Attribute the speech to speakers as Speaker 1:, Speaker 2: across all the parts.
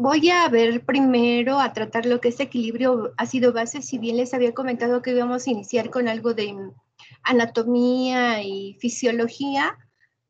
Speaker 1: voy a ver primero a tratar lo que es equilibrio ácido-base, si bien les había comentado que íbamos a iniciar con algo de anatomía y fisiología,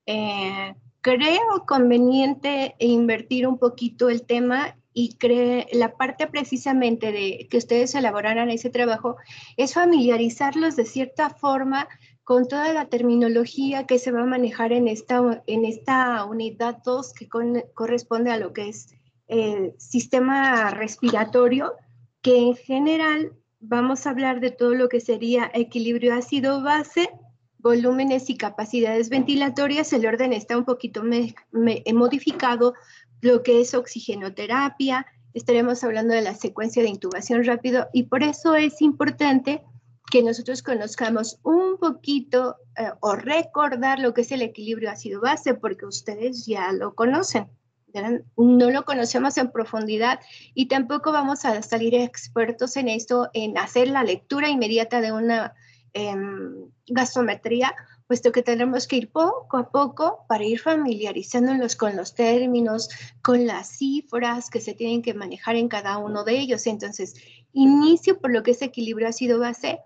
Speaker 1: eh, creo conveniente invertir un poquito el tema y cree, la parte precisamente de que ustedes elaboraran ese trabajo es familiarizarlos de cierta forma con toda la terminología que se va a manejar en esta, en esta unidad 2 que corresponde a lo que es el sistema respiratorio, que en general vamos a hablar de todo lo que sería equilibrio ácido-base, volúmenes y capacidades ventilatorias. El orden está un poquito modificado, lo que es oxigenoterapia, estaremos hablando de la secuencia de intubación rápido y por eso es importante que nosotros conozcamos un poquito eh, o recordar lo que es el equilibrio ácido-base, porque ustedes ya lo conocen. No lo conocemos en profundidad y tampoco vamos a salir expertos en esto, en hacer la lectura inmediata de una em, gasometría, puesto que tendremos que ir poco a poco para ir familiarizándonos con los términos, con las cifras que se tienen que manejar en cada uno de ellos. Entonces, inicio por lo que es equilibrio ácido-base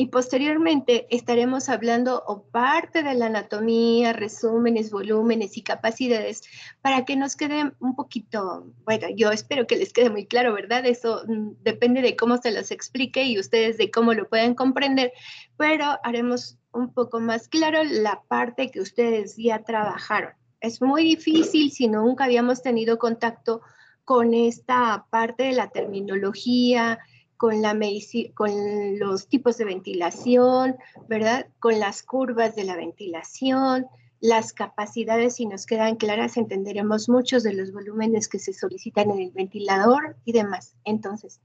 Speaker 1: y posteriormente estaremos hablando o parte de la anatomía, resúmenes, volúmenes y capacidades para que nos quede un poquito, bueno, yo espero que les quede muy claro, ¿verdad? Eso mm, depende de cómo se los explique y ustedes de cómo lo puedan comprender, pero haremos un poco más claro la parte que ustedes ya trabajaron. Es muy difícil si nunca habíamos tenido contacto con esta parte de la terminología, con, la con los tipos de ventilación, ¿verdad? Con las curvas de la ventilación, las capacidades, si nos quedan claras, entenderemos muchos de los volúmenes que se solicitan en el ventilador y demás. Entonces,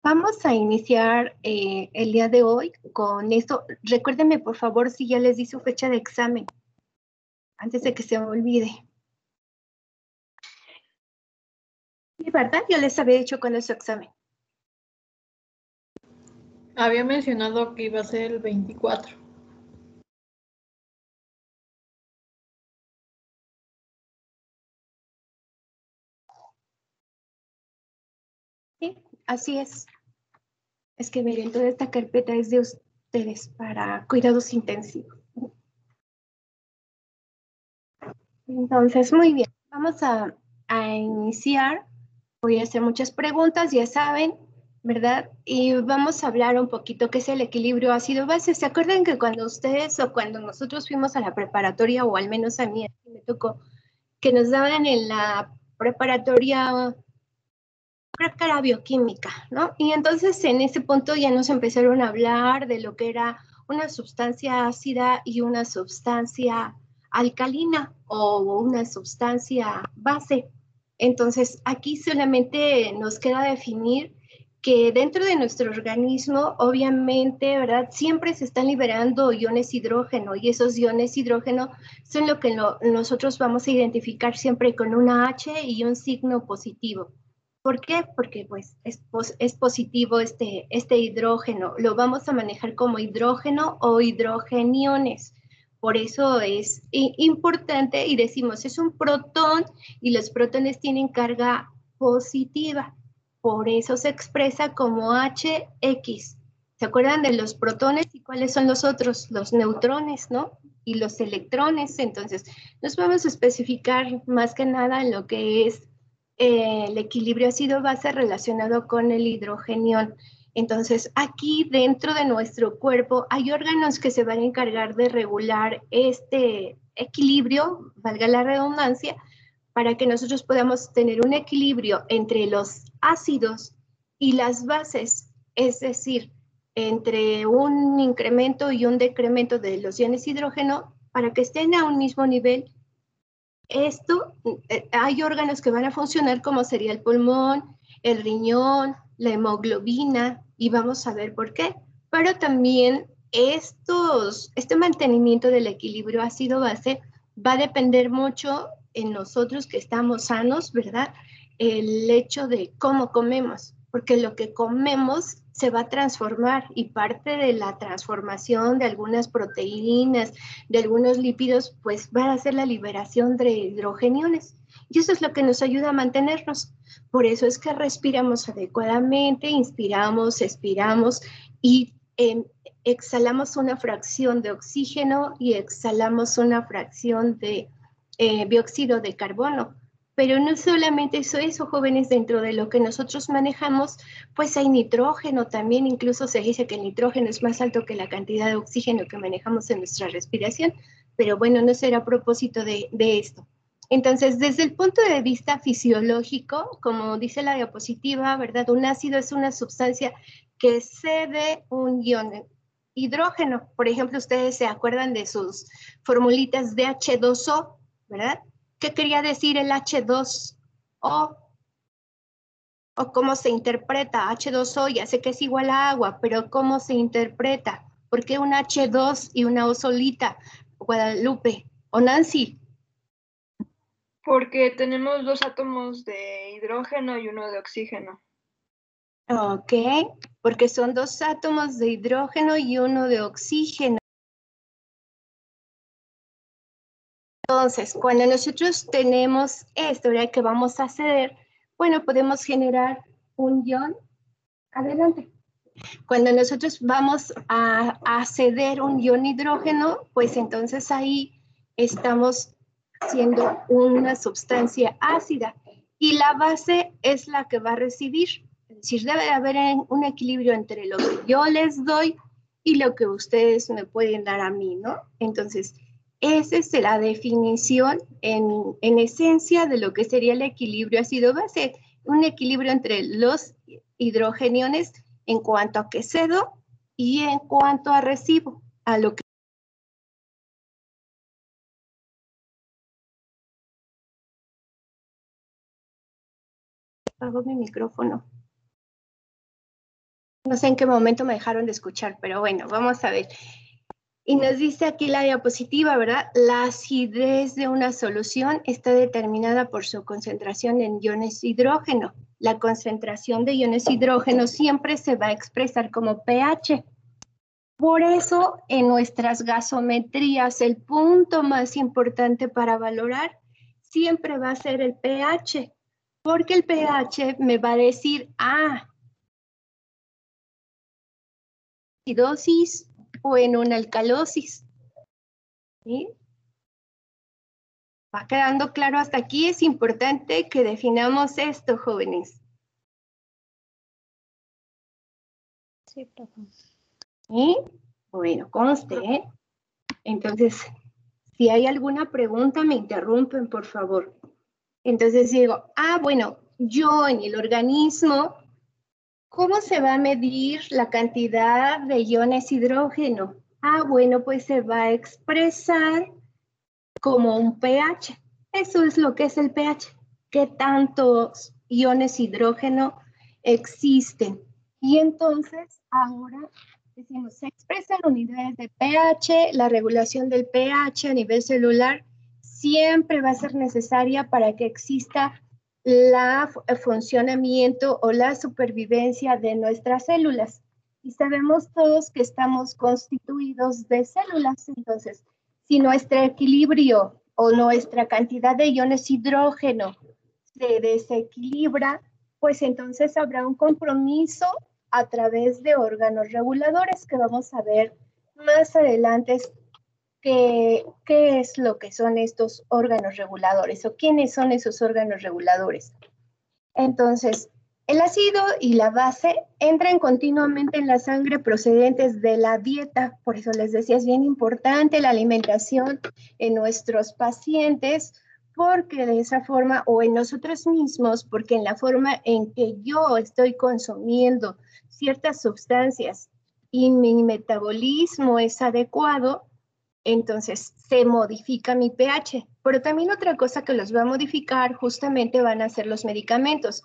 Speaker 1: vamos a iniciar eh, el día de hoy con esto. Recuérdenme, por favor, si ya les di su fecha de examen, antes de que se me olvide. ¿Y verdad? Yo les había dicho cuándo es su examen.
Speaker 2: Había mencionado que iba a ser el 24.
Speaker 1: Sí, así es. Es que miren, toda esta carpeta es de ustedes para cuidados intensivos. Entonces, muy bien, vamos a, a iniciar. Voy a hacer muchas preguntas, ya saben, ¿verdad? Y vamos a hablar un poquito qué es el equilibrio ácido-base. ¿Se acuerdan que cuando ustedes o cuando nosotros fuimos a la preparatoria, o al menos a mí me tocó, que nos daban en la preparatoria, creo que era bioquímica, ¿no? Y entonces en ese punto ya nos empezaron a hablar de lo que era una sustancia ácida y una sustancia alcalina o una sustancia base. Entonces aquí solamente nos queda definir que dentro de nuestro organismo, obviamente, ¿verdad? Siempre se están liberando iones hidrógeno y esos iones hidrógeno son lo que nosotros vamos a identificar siempre con una H y un signo positivo. ¿Por qué? Porque pues es, es positivo este, este hidrógeno. Lo vamos a manejar como hidrógeno o hidrogeniones. Por eso es importante y decimos, es un protón y los protones tienen carga positiva. Por eso se expresa como HX. ¿Se acuerdan de los protones y cuáles son los otros? Los neutrones, ¿no? Y los electrones. Entonces, nos vamos a especificar más que nada en lo que es eh, el equilibrio ácido-base relacionado con el hidrogenión. Entonces, aquí dentro de nuestro cuerpo hay órganos que se van a encargar de regular este equilibrio, valga la redundancia, para que nosotros podamos tener un equilibrio entre los ácidos y las bases, es decir, entre un incremento y un decremento de los iones hidrógeno para que estén a un mismo nivel. Esto, eh, hay órganos que van a funcionar como sería el pulmón, el riñón, la hemoglobina, y vamos a ver por qué. Pero también estos, este mantenimiento del equilibrio ácido-base va a depender mucho en nosotros que estamos sanos, ¿verdad? El hecho de cómo comemos. porque lo que comemos se va a transformar y parte de la transformación de algunas proteínas, de algunos lípidos, pues va a ser la liberación de hidrogeniones. Y eso es lo que nos ayuda a mantenernos. Por eso es que respiramos adecuadamente, inspiramos, expiramos y em, exhalamos una fracción de oxígeno y exhalamos una fracción de eh, dióxido de carbono. Pero no solamente eso, eso, jóvenes, dentro de lo que nosotros manejamos, pues hay nitrógeno también, incluso se dice que el nitrógeno es más alto que la cantidad de oxígeno que manejamos en nuestra respiración, pero bueno, no será a propósito de, de esto. Entonces, desde el punto de vista fisiológico, como dice la diapositiva, ¿verdad? Un ácido es una sustancia que cede un ion hidrógeno. Por ejemplo, ustedes se acuerdan de sus formulitas de H2O, ¿verdad? ¿Qué quería decir el H2O? ¿O cómo se interpreta? H2O ya sé que es igual a agua, pero ¿cómo se interpreta? ¿Por qué un H2 y una O solita? Guadalupe o Nancy.
Speaker 2: Porque tenemos dos átomos de hidrógeno y uno de oxígeno.
Speaker 1: Ok, porque son dos átomos de hidrógeno y uno de oxígeno. Entonces, cuando nosotros tenemos esto, ¿verdad? Que vamos a ceder, bueno, podemos generar un ion. Adelante. Cuando nosotros vamos a, a ceder un ion hidrógeno, pues entonces ahí estamos haciendo una sustancia ácida y la base es la que va a recibir. Es decir, debe haber un equilibrio entre lo que yo les doy y lo que ustedes me pueden dar a mí, ¿no? Entonces, esa es la definición en, en esencia de lo que sería el equilibrio ácido base, un equilibrio entre los hidrogeniones en cuanto a que cedo y en cuanto a recibo, a lo que Apago mi micrófono. No sé en qué momento me dejaron de escuchar, pero bueno, vamos a ver. Y nos dice aquí la diapositiva, ¿verdad? La acidez de una solución está determinada por su concentración en iones hidrógeno. La concentración de iones hidrógeno siempre se va a expresar como pH. Por eso, en nuestras gasometrías, el punto más importante para valorar siempre va a ser el pH, porque el pH me va a decir, ah, acidosis o en una alcalosis. ¿Sí? ¿Va quedando claro hasta aquí? Es importante que definamos esto, jóvenes.
Speaker 2: Sí, profe.
Speaker 1: ¿Sí? Bueno, conste, ¿eh? Entonces, si hay alguna pregunta, me interrumpen, por favor. Entonces digo, ah, bueno, yo en el organismo ¿Cómo se va a medir la cantidad de iones hidrógeno? Ah, bueno, pues se va a expresar como un pH. Eso es lo que es el pH. ¿Qué tantos iones hidrógeno existen? Y entonces ahora decimos, se expresan unidades de pH, la regulación del pH a nivel celular siempre va a ser necesaria para que exista la el funcionamiento o la supervivencia de nuestras células. Y sabemos todos que estamos constituidos de células, entonces, si nuestro equilibrio o nuestra cantidad de iones hidrógeno se desequilibra, pues entonces habrá un compromiso a través de órganos reguladores que vamos a ver más adelante qué, es lo que son estos órganos reguladores o quiénes son esos órganos reguladores. Entonces, el ácido y la base entran continuamente en la sangre procedentes de la dieta, por eso les decía, es bien importante la alimentación en nuestros pacientes, porque de esa forma, o en nosotros mismos, porque en la forma en que yo estoy consumiendo ciertas sustancias y mi metabolismo es adecuado, entonces se modifica mi pH. Pero también otra cosa que los va a modificar justamente van a ser los medicamentos.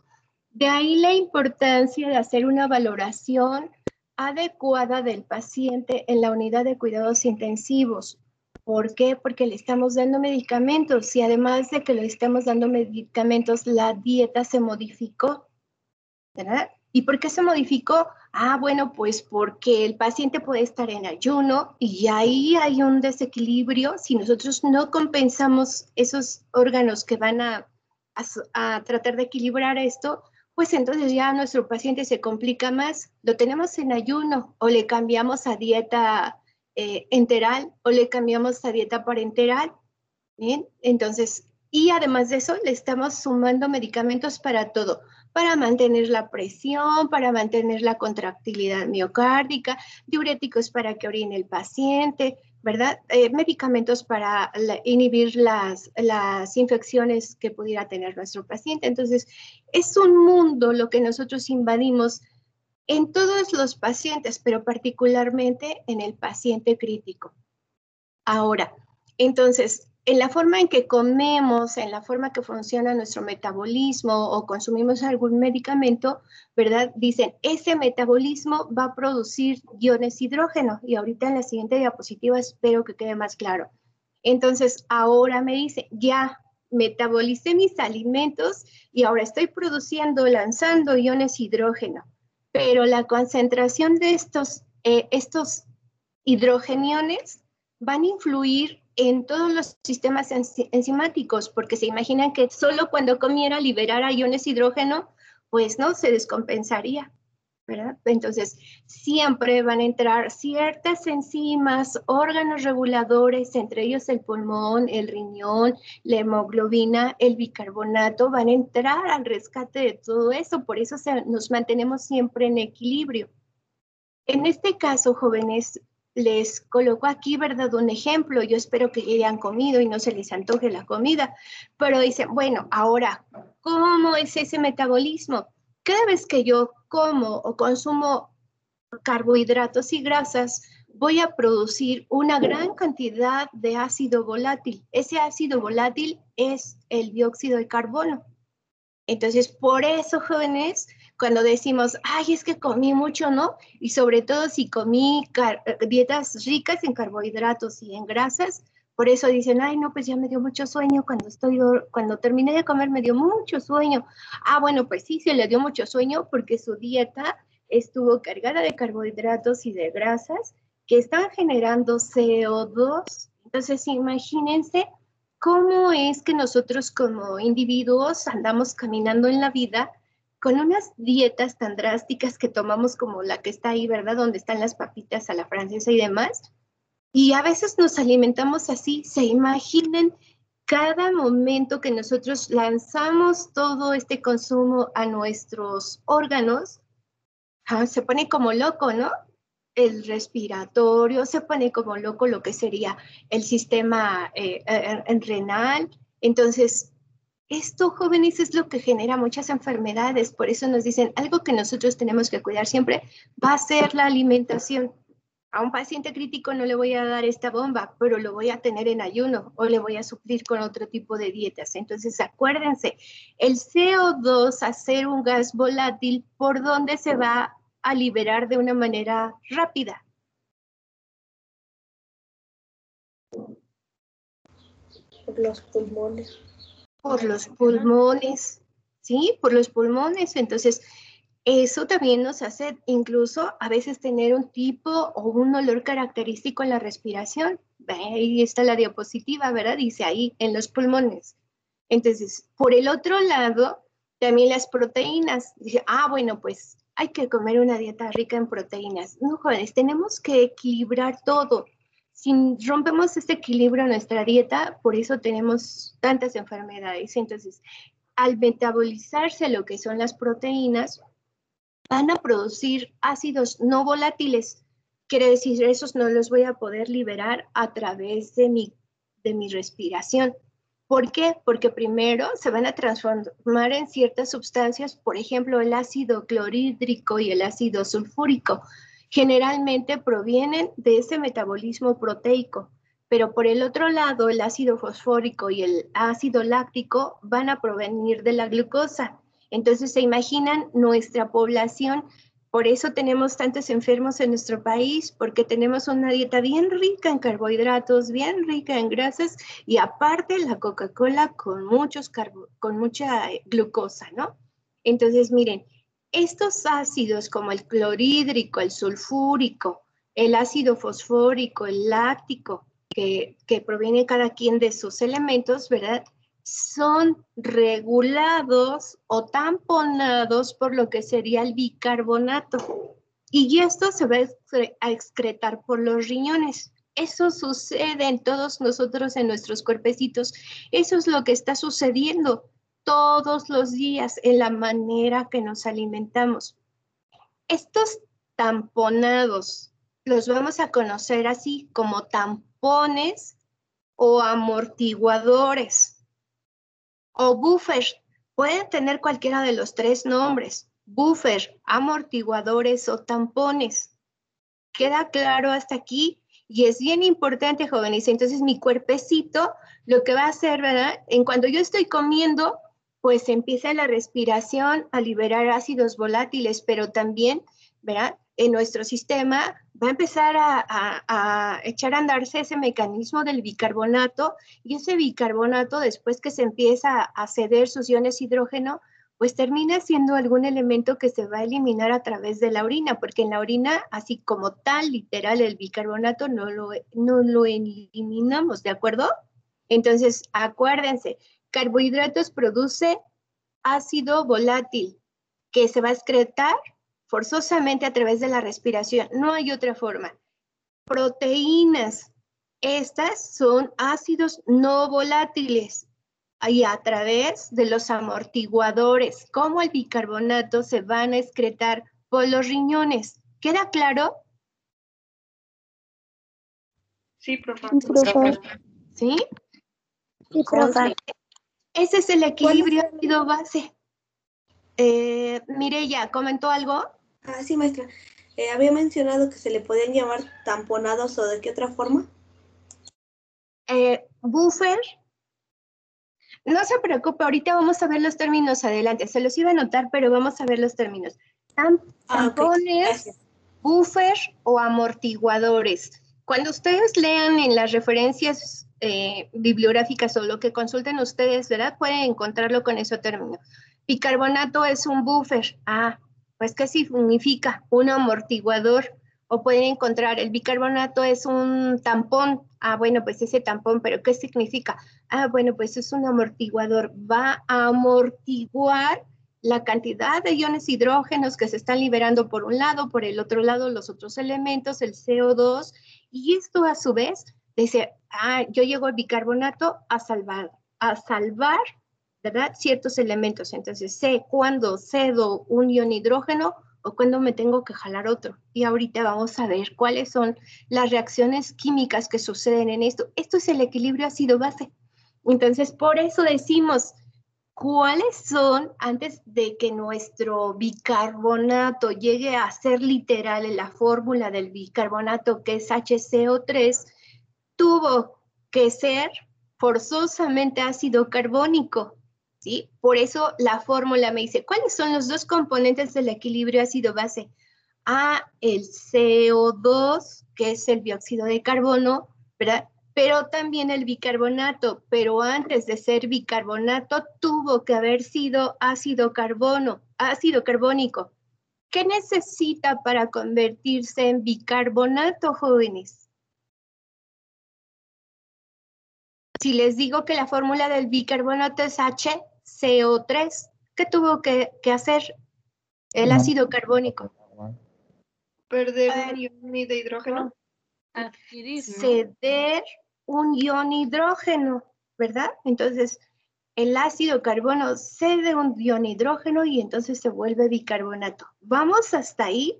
Speaker 1: De ahí la importancia de hacer una valoración adecuada del paciente en la unidad de cuidados intensivos. ¿Por qué? Porque le estamos dando medicamentos y además de que le estamos dando medicamentos, la dieta se modificó, ¿verdad? ¿Y por qué se modificó? Ah, bueno, pues porque el paciente puede estar en ayuno y ahí hay un desequilibrio. Si nosotros no compensamos esos órganos que van a, a, tratar de equilibrar esto, pues entonces ya nuestro paciente se complica más. Lo tenemos en ayuno o le cambiamos a dieta eh, enteral o le cambiamos a dieta parenteral. Bien, entonces, y además de eso, le estamos sumando medicamentos para todo para mantener la presión, para mantener la contractilidad miocárdica, diuréticos para que orine el paciente, ¿verdad? Eh, medicamentos para inhibir las, las infecciones que pudiera tener nuestro paciente. Entonces, es un mundo lo que nosotros invadimos en todos los pacientes, pero particularmente en el paciente crítico. Ahora, entonces, en la forma en que comemos, en la forma que funciona nuestro metabolismo o consumimos algún medicamento, ¿verdad? Dicen, ese metabolismo va a producir iones hidrógeno. Y ahorita en la siguiente diapositiva espero que quede más claro. Entonces, ahora me dice, ya metabolicé mis alimentos y ahora estoy produciendo, lanzando iones hidrógeno. Pero la concentración de estos, eh, estos hidrogeniones van a influir en todos los sistemas enzimáticos, porque se imaginan que solo cuando comiera liberara iones hidrógeno, pues no, se descompensaría, ¿verdad? Entonces, siempre van a entrar ciertas enzimas, órganos reguladores, entre ellos el pulmón, el riñón, la hemoglobina, el bicarbonato, van a entrar al rescate de todo eso, por eso nos mantenemos siempre en equilibrio. En este caso, jóvenes, les coloco aquí, ¿verdad? Un ejemplo. Yo espero que hayan comido y no se les antoje la comida. Pero dicen, bueno, ahora, ¿cómo es ese metabolismo? Cada vez que yo como o consumo carbohidratos y grasas, voy a producir una gran cantidad de ácido volátil. Ese ácido volátil es el dióxido de carbono. Entonces, por eso, jóvenes, cuando decimos, ay, es que comí mucho, ¿no? Y sobre todo si comí dietas ricas en carbohidratos y en grasas, por eso dicen, ay, no, pues ya me dio mucho sueño cuando estoy, cuando terminé de comer me dio mucho sueño. Ah, bueno, pues sí, se le dio mucho sueño porque su dieta estuvo cargada de carbohidratos y de grasas que están generando CO2. Entonces, imagínense cómo es que nosotros como individuos andamos caminando en la vida con unas dietas tan drásticas que tomamos como la que está ahí, ¿verdad? Donde están las papitas a la francesa y demás. Y a veces nos alimentamos así. Se imaginen cada momento que nosotros lanzamos todo este consumo a nuestros órganos, ah, se pone como loco, ¿no? El respiratorio, se pone como loco lo que sería el sistema eh, renal. Entonces, esto, jóvenes, es lo que genera muchas enfermedades. Por eso nos dicen, algo que nosotros tenemos que cuidar siempre va a ser la alimentación. A un paciente crítico no le voy a dar esta bomba, pero lo voy a tener en ayuno o le voy a suplir con otro tipo de dietas. Entonces, acuérdense, el CO2, hacer un gas volátil, ¿por dónde se va a liberar de una manera rápida?
Speaker 2: Los pulmones
Speaker 1: por los pulmones, ¿sí? Por los pulmones. Entonces, eso también nos hace incluso a veces tener un tipo o un olor característico en la respiración. Ahí está la diapositiva, ¿verdad? Dice ahí, en los pulmones. Entonces, por el otro lado, también las proteínas. Dice, ah, bueno, pues hay que comer una dieta rica en proteínas. No, jóvenes, tenemos que equilibrar todo si rompemos este equilibrio en nuestra dieta, por eso tenemos tantas enfermedades. Entonces, al metabolizarse lo que son las proteínas, van a producir ácidos no volátiles. Quiere decir, esos no los voy a poder liberar a través de mi, de mi respiración. ¿Por qué? Porque primero se van a transformar en ciertas sustancias, por ejemplo, el ácido clorhídrico y el ácido sulfúrico generalmente provienen de ese metabolismo proteico, pero por el otro lado, el ácido fosfórico y el ácido láctico van a provenir de la glucosa. Entonces, se imaginan nuestra población, por eso tenemos tantos enfermos en nuestro país, porque tenemos una dieta bien rica en carbohidratos, bien rica en grasas y aparte la Coca-Cola con, con mucha glucosa, ¿no? Entonces, miren, Estos ácidos como el clorhídrico, el sulfúrico, el ácido fosfórico, el láctico, que, que proviene cada quien de sus elementos, ¿verdad? Son regulados o tamponados por lo que sería el bicarbonato. Y esto se va a excretar por los riñones. Eso sucede en todos nosotros, en nuestros cuerpecitos. Eso es lo que está sucediendo todos los días en la manera que nos alimentamos. Estos tamponados los vamos a conocer así como tampones o amortiguadores o buffer. Pueden tener cualquiera de los tres nombres, buffer, amortiguadores o tampones. ¿Queda claro hasta aquí? Y es bien importante, jóvenes. Entonces, mi cuerpecito lo que va a hacer, ¿verdad? En cuando yo estoy comiendo, pues empieza la respiración a liberar ácidos volátiles, pero también, ¿verdad? En nuestro sistema va a empezar a, echar a andarse ese mecanismo del bicarbonato y ese bicarbonato, después que se empieza a ceder sus iones hidrógeno, pues termina siendo algún elemento que se va a eliminar a través de la orina, porque en la orina, así como tal, literal, el bicarbonato no lo, no lo eliminamos, ¿de acuerdo? Entonces, acuérdense, carbohidratos produce ácido volátil que se va a excretar forzosamente a través de la respiración. No hay otra forma. Proteínas, estas son ácidos no volátiles y a través de los amortiguadores, como el bicarbonato, se van a excretar por los riñones. ¿Queda claro?
Speaker 2: Sí, profe.
Speaker 1: ¿Sí? Sí, profe. Ese es el equilibrio ácido base. Eh, Mireya, ¿comentó algo?
Speaker 3: Ah, sí, maestra. Eh, había mencionado que se le podían llamar tamponados o de qué otra forma.
Speaker 1: Eh, buffer no se preocupe, ahorita vamos a ver los términos adelante. Se los iba a anotar, pero vamos a ver los términos. Ah, tampones, buffer o amortiguadores. Cuando ustedes lean en las referencias eh, bibliográficas o lo que consulten ustedes, ¿verdad? Pueden encontrarlo con ese término. Bicarbonato es un buffer. Ah, pues ¿qué significa? Un amortiguador o pueden encontrar el bicarbonato es un tampón. Ah, bueno, pues ese tampón, pero ¿qué significa? Ah, bueno, pues es un amortiguador. Va a amortiguar la cantidad de iones hidrógenos que se están liberando por un lado, por el otro lado los otros elementos, el CO2, y esto a su vez dice, ah, yo llego al bicarbonato a salvar, a salvar, ¿verdad? Ciertos elementos. Entonces sé cuándo cedo un ion hidrógeno o cuando me tengo que jalar otro. Y ahorita vamos a ver cuáles son las reacciones químicas que suceden en esto. Esto es el equilibrio ácido-base. Entonces, por eso decimos, ¿cuáles son, antes de que nuestro bicarbonato llegue a ser literal en la fórmula del bicarbonato, que es HCO3, tuvo que ser forzosamente ácido carbónico? Por eso la fórmula me dice, ¿cuáles son los dos componentes del equilibrio ácido-base? A, el CO2, que es el dióxido de carbono. Pero también el bicarbonato, pero antes de ser bicarbonato tuvo que haber sido ácido carbono, ácido carbónico. ¿Qué necesita para convertirse en bicarbonato, jóvenes? Si les digo que la fórmula del bicarbonato es HCO3, ¿qué tuvo que, hacer el ácido carbónico?
Speaker 2: Perder un ion de hidrógeno.
Speaker 1: Adquirir. Ceder un ion hidrógeno, ¿verdad? Entonces, el ácido carbono cede un ion hidrógeno y entonces se vuelve bicarbonato. ¿Vamos hasta ahí?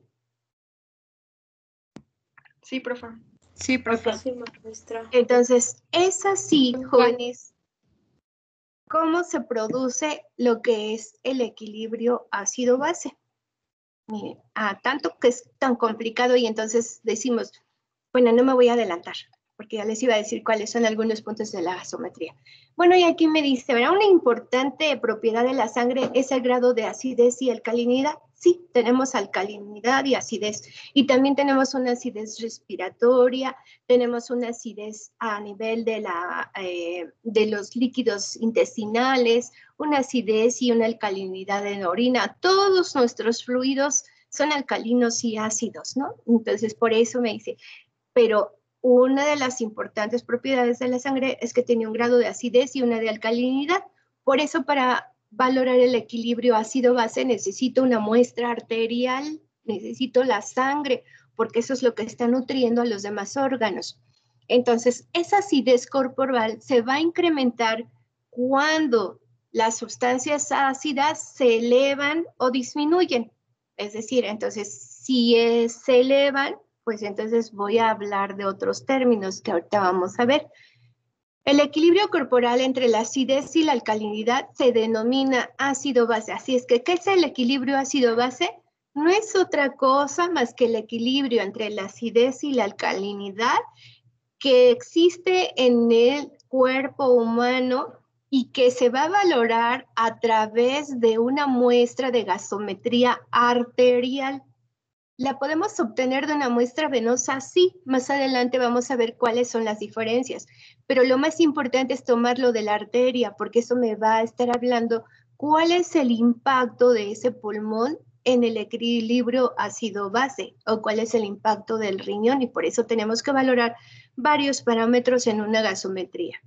Speaker 2: Sí, profe.
Speaker 3: Sí, profe.
Speaker 1: Entonces, es así, jóvenes, cómo se produce lo que es el equilibrio ácido-base. Miren, a tanto que es tan complicado y entonces decimos, bueno, no me voy a adelantar, porque ya les iba a decir cuáles son algunos puntos de la gasometría. Bueno, y aquí me dice, ¿verdad? Una importante propiedad de la sangre es el grado de acidez y alcalinidad. Sí, tenemos alcalinidad y acidez. Y también tenemos una acidez respiratoria, tenemos una acidez a nivel de, la, eh, de los líquidos intestinales, una acidez y una alcalinidad en la orina. Todos nuestros fluidos son alcalinos y ácidos, ¿no? Entonces, por eso me dice, pero una de las importantes propiedades de la sangre es que tiene un grado de acidez y una de alcalinidad. Por eso, para valorar el equilibrio ácido-base, necesito una muestra arterial, necesito la sangre, porque eso es lo que está nutriendo a los demás órganos. Entonces, esa acidez corporal se va a incrementar cuando las sustancias ácidas se elevan o disminuyen. Es decir, entonces, si se elevan, pues entonces voy a hablar de otros términos que ahorita vamos a ver. El equilibrio corporal entre la acidez y la alcalinidad se denomina ácido-base. Así es que, ¿qué es el equilibrio ácido-base? No es otra cosa más que el equilibrio entre la acidez y la alcalinidad que existe en el cuerpo humano y que se va a valorar a través de una muestra de gasometría arterial. ¿La podemos obtener de una muestra venosa? Sí, más adelante vamos a ver cuáles son las diferencias, pero lo más importante es tomarlo de la arteria, porque eso me va a estar hablando cuál es el impacto de ese pulmón en el equilibrio ácido-base o cuál es el impacto del riñón y por eso tenemos que valorar varios parámetros en una gasometría.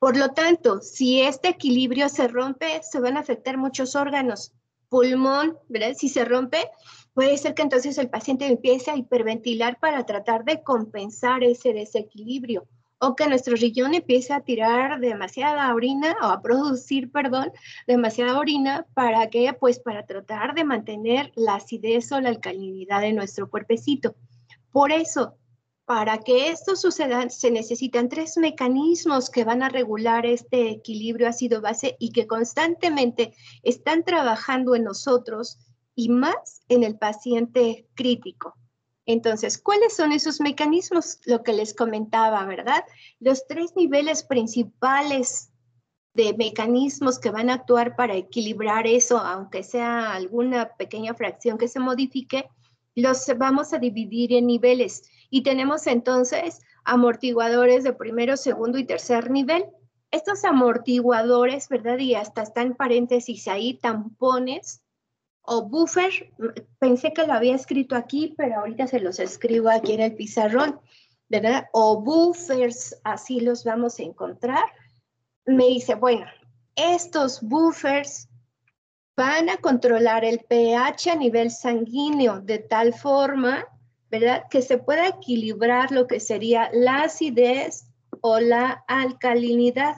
Speaker 1: Por lo tanto, si este equilibrio se rompe, se van a afectar muchos órganos. Pulmón, ¿verdad? Si se rompe, puede ser que entonces el paciente empiece a hiperventilar para tratar de compensar ese desequilibrio o que nuestro riñón empiece a tirar demasiada orina o a producir, perdón, demasiada orina para que, pues, para tratar de mantener la acidez o la alcalinidad de nuestro cuerpecito. Por eso, para que esto suceda, se necesitan tres mecanismos que van a regular este equilibrio ácido-base y que constantemente están trabajando en nosotros y más en el paciente crítico. Entonces, ¿cuáles son esos mecanismos? Lo que les comentaba, ¿verdad? Los tres niveles principales de mecanismos que van a actuar para equilibrar eso, aunque sea alguna pequeña fracción que se modifique, los vamos a dividir en niveles. Y tenemos entonces amortiguadores de primero, segundo y tercer nivel. Estos amortiguadores, ¿verdad? Y hasta están paréntesis ahí, tampones o buffer. Pensé que lo había escrito aquí, pero ahorita se los escribo aquí en el pizarrón, ¿verdad? O buffers, así los vamos a encontrar. Me dice, bueno, estos buffers van a controlar el pH a nivel sanguíneo de tal forma ¿verdad? Que se pueda equilibrar lo que sería la acidez o la alcalinidad.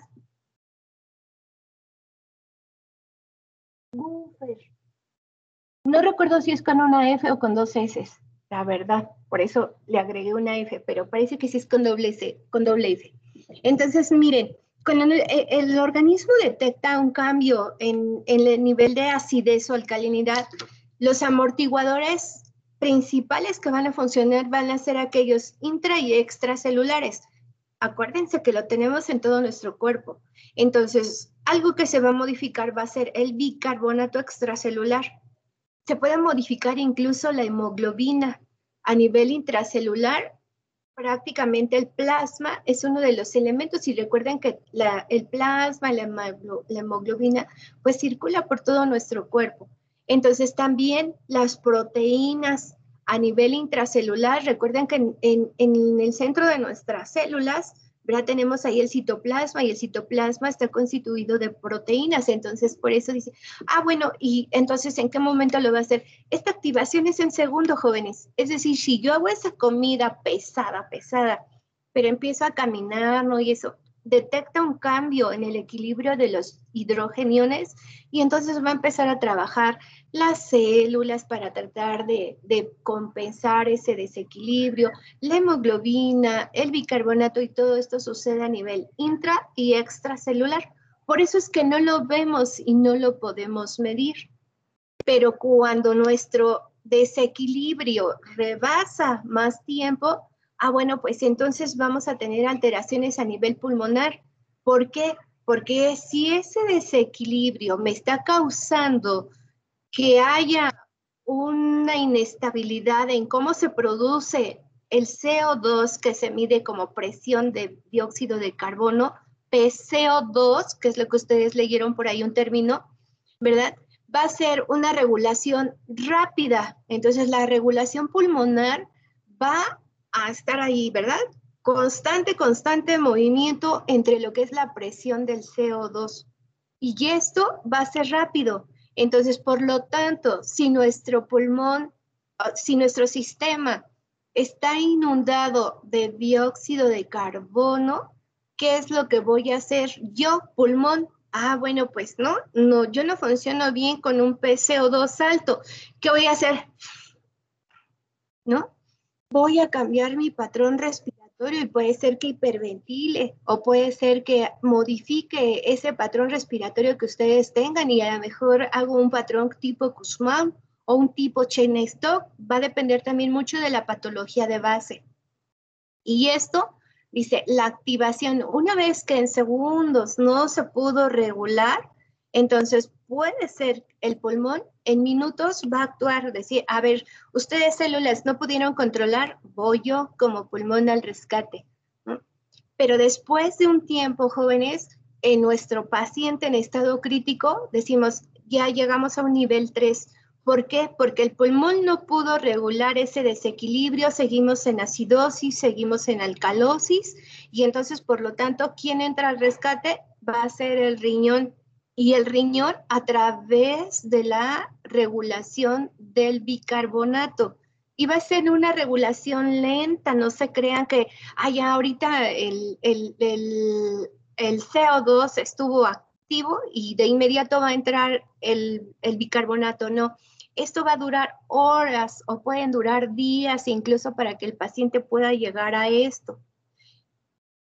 Speaker 1: No recuerdo si es con una F o con dos S, la verdad. Por eso le agregué una F, pero parece que sí es con doble, C, con doble F. Entonces, miren, cuando el, organismo detecta un cambio en, en el nivel de acidez o alcalinidad, los amortiguadores principales que van a funcionar van a ser aquellos intra y extracelulares. Acuérdense que lo tenemos en todo nuestro cuerpo. Entonces, algo que se va a modificar va a ser el bicarbonato extracelular. Se puede modificar incluso la hemoglobina a nivel intracelular. Prácticamente el plasma es uno de los elementos y recuerden que el plasma, la, hemoglobina, pues circula por todo nuestro cuerpo. Entonces también las proteínas a nivel intracelular, recuerden que en, el centro de nuestras células, ¿verdad? Tenemos ahí el citoplasma y el citoplasma está constituido de proteínas, entonces por eso dice, ah, bueno, y entonces ¿en qué momento lo va a hacer? Esta activación es en segundo, jóvenes, es decir, si yo hago esa comida pesada, pesada, pero empiezo a caminar, ¿no? Y eso, detecta un cambio en el equilibrio de los hidrogeniones y entonces va a empezar a trabajar las células para tratar de, compensar ese desequilibrio, la hemoglobina, el bicarbonato y todo esto sucede a nivel intra y extracelular. Por eso es que no lo vemos y no lo podemos medir. Pero cuando nuestro desequilibrio rebasa más tiempo, ah, bueno, pues entonces vamos a tener alteraciones a nivel pulmonar. ¿Por qué? Porque si ese desequilibrio me está causando que haya una inestabilidad en cómo se produce el CO2 que se mide como presión de dióxido de carbono, PCO2, que es lo que ustedes leyeron por ahí un término, ¿verdad? Va a ser una regulación rápida. Entonces, la regulación pulmonar va a estar ahí, ¿verdad? Constante, constante movimiento entre lo que es la presión del CO2. Y esto va a ser rápido. Entonces, por lo tanto, si nuestro pulmón, ah, si nuestro sistema está inundado de dióxido de carbono, ¿qué es lo que voy a hacer yo, pulmón? Ah, bueno, pues no, no, yo no funciono bien con un PCO2 alto. ¿Qué voy a hacer? ¿No? Voy a cambiar mi patrón respiratorio y puede ser que hiperventile o puede ser que modifique ese patrón respiratorio que ustedes tengan y a lo mejor hago un patrón tipo Kussmaul o un tipo chain stock, va a depender también mucho de la patología de base. Y esto dice, la activación, una vez que en segundos no se pudo regular, entonces puede ser el pulmón en minutos va a actuar, decir, a ver, ustedes células no pudieron controlar, voy yo como pulmón al rescate. Pero después de un tiempo, jóvenes, en nuestro paciente en estado crítico, decimos, ya llegamos a un nivel 3, ¿Por qué? Porque el pulmón no pudo regular ese desequilibrio, seguimos en acidosis, seguimos en alcalosis y entonces, por lo tanto, ¿quién entra al rescate? Va a ser el riñón y el riñón a través de la regulación del bicarbonato. Y va a ser una regulación lenta, no se crean que, ay, ahorita el, el, el CO2 estuvo activo y de inmediato va a entrar el, bicarbonato, no esto va a durar horas o pueden durar días incluso para que el paciente pueda llegar a esto.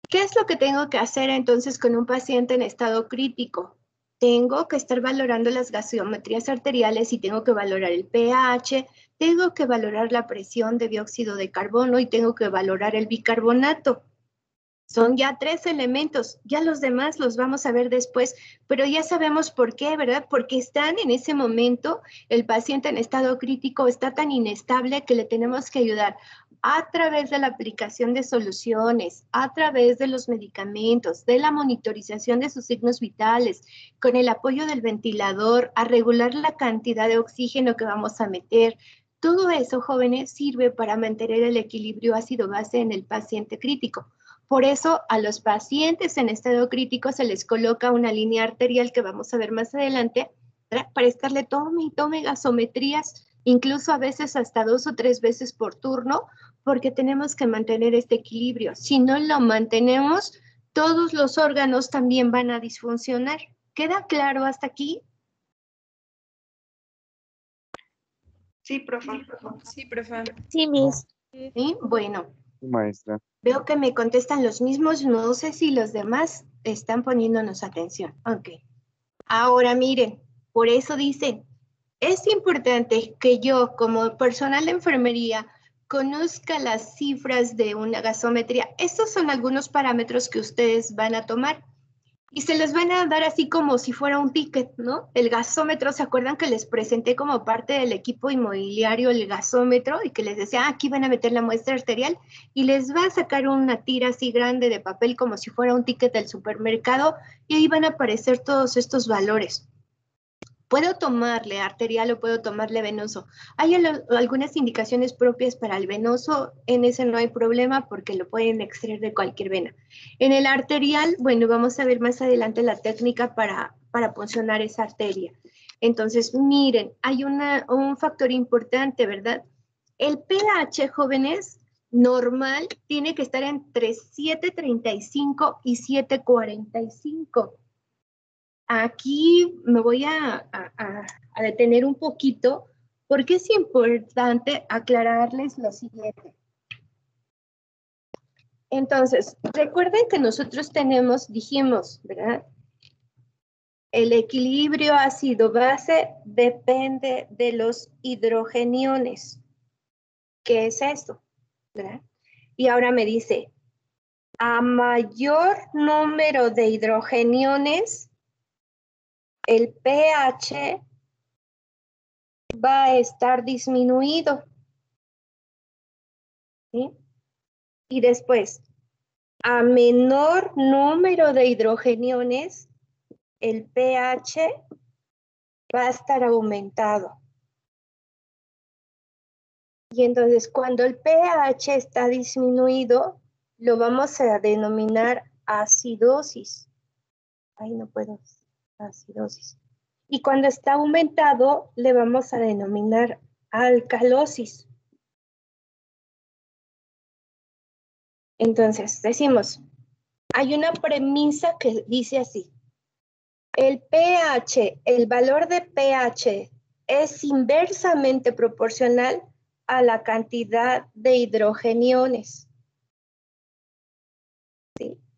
Speaker 1: ¿Qué es lo que tengo que hacer entonces con un paciente en estado crítico? Tengo que estar valorando las gasometrías arteriales y tengo que valorar el pH, tengo que valorar la presión de dióxido de carbono y tengo que valorar el bicarbonato. Son ya tres elementos, ya los demás los vamos a ver después, pero ya sabemos por qué, ¿verdad? Porque están en ese momento, el paciente en estado crítico está tan inestable que le tenemos que ayudar a través de la aplicación de soluciones, a través de los medicamentos, de la monitorización de sus signos vitales, con el apoyo del ventilador, a regular la cantidad de oxígeno que vamos a meter. Todo eso, jóvenes, sirve para mantener el equilibrio ácido-base en el paciente crítico. Por eso a los pacientes en estado crítico se les coloca una línea arterial que vamos a ver más adelante para estarle tome y tome gasometrías, incluso a veces hasta dos o tres veces por turno, porque tenemos que mantener este equilibrio. Si no lo mantenemos, todos los órganos también van a disfuncionar. ¿Queda claro hasta aquí?
Speaker 3: Sí, profe.
Speaker 2: Sí, profe.
Speaker 1: Sí, mis. ¿Sí? Bueno,
Speaker 4: maestra.
Speaker 1: Veo que me contestan los mismos, no sé si los demás están poniéndonos atención. Ok. Ahora miren, por eso dicen, es importante que yo como personal de enfermería conozca las cifras de una gasometría. Estos son algunos parámetros que ustedes van a tomar y se les van a dar así como si fuera un ticket, ¿no? El gasómetro, ¿se acuerdan que les presenté como parte del equipo inmobiliario el gasómetro y que les decía, ah, aquí van a meter la muestra arterial y les va a sacar una tira así grande de papel como si fuera un ticket del supermercado y ahí van a aparecer todos estos valores. Puedo tomarle arterial o puedo tomarle venoso. Hay algunas indicaciones propias para el venoso, en ese no hay problema porque lo pueden extraer de cualquier vena. En el arterial, bueno, vamos a ver más adelante la técnica para, para funcionar esa arteria. Entonces, miren, hay una, un factor importante, ¿verdad? El pH, jóvenes, normal tiene que estar entre 7.35 y 7.45 aquí me voy a, detener un poquito porque es importante aclararles lo siguiente. Entonces, recuerden que nosotros tenemos, dijimos, ¿verdad? El equilibrio ácido-base depende de los hidrogeniones. ¿Qué es esto? ¿verdad? Y ahora me dice, a mayor número de hidrogeniones, el pH va a estar disminuido. Y después, a menor número de hidrogeniones, el pH va a estar aumentado. Y entonces cuando el pH está disminuido, lo vamos a denominar acidosis. Ahí no puedo, acidosis. Y cuando está aumentado, le vamos a denominar alcalosis. Entonces, decimos, hay una premisa que dice así. El pH, el valor de pH es inversamente proporcional a la cantidad de hidrogeniones.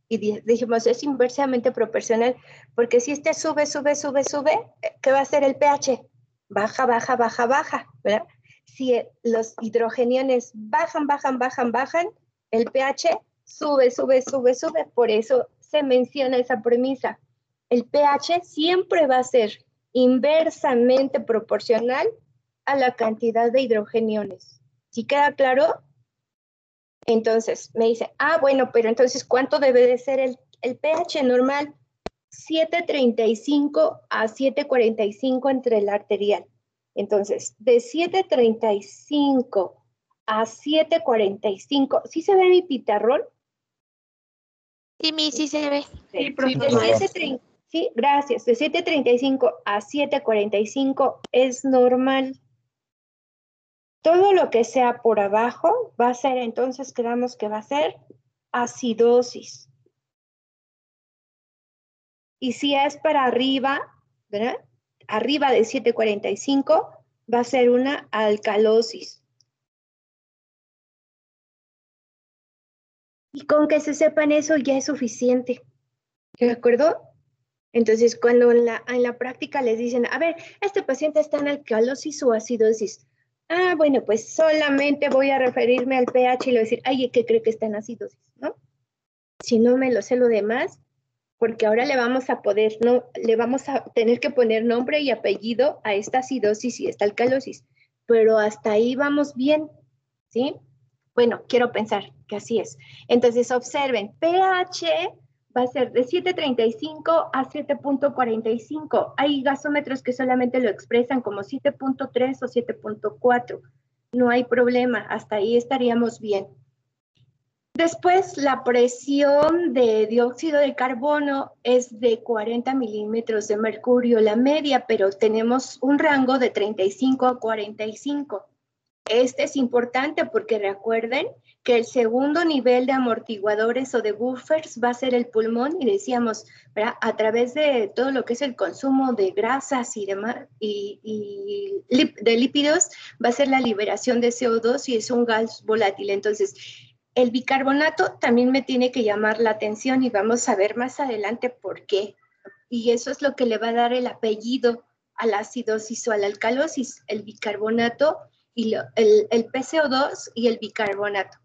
Speaker 1: Y dijimos, es inversamente proporcional, porque si este sube, sube, sube, sube, ¿qué va a hacer el pH? Baja, baja, baja, baja, ¿verdad? Si los hidrogeniones bajan, bajan, bajan, bajan, el pH sube, sube, sube, sube. Por eso se menciona esa premisa. El pH siempre va a ser inversamente proporcional a la cantidad de hidrogeniones. ¿Sí queda claro? Entonces me dice, ah, bueno, pero entonces, ¿cuánto debe de ser el, el pH normal? 7.35 a 7.45 entre el arterial. Entonces, de 7.35 a 7.45, ¿sí se ve mi pitarrón?
Speaker 4: Sí, mi, sí se ve.
Speaker 1: Sí, sí, sí, gracias. De 7.35 a 7.45 es normal. Todo lo que sea por abajo va a ser, entonces quedamos que va a ser acidosis. Y si es para arriba, ¿verdad? Arriba de 745 va a ser una alcalosis. Y con que se sepan eso ya es suficiente. ¿De acuerdo? Entonces, cuando en la, en la práctica les dicen, a ver, este paciente está en alcalosis o acidosis, Ah, bueno, pues solamente voy a referirme al pH y le voy a decir, ay, ¿qué cree que está en acidosis? ¿No? Si no me lo sé lo demás, porque ahora le vamos a poder, no, le vamos a tener que poner nombre y apellido a esta acidosis y esta alcalosis. Pero hasta ahí vamos bien, ¿sí? Bueno, quiero pensar que así es. Entonces, observen, pH va a ser de 7.35 a 7.45. Hay gasómetros que solamente lo expresan como 7.3 o 7.4. No hay problema, hasta ahí estaríamos bien. Después, la presión de dióxido de carbono es de 40 milímetros de mercurio, la media, pero tenemos un rango de 35 a 45. Este es importante porque recuerden que el segundo nivel de amortiguadores o de buffers va a ser el pulmón y decíamos, a través de todo lo que es el consumo de grasas y demás y, de lípidos va a ser la liberación de CO2 y es un gas volátil. Entonces, el bicarbonato también me tiene que llamar la atención y vamos a ver más adelante por qué. Y eso es lo que le va a dar el apellido a la acidosis o a la alcalosis, el bicarbonato y el, el PCO2 y el bicarbonato.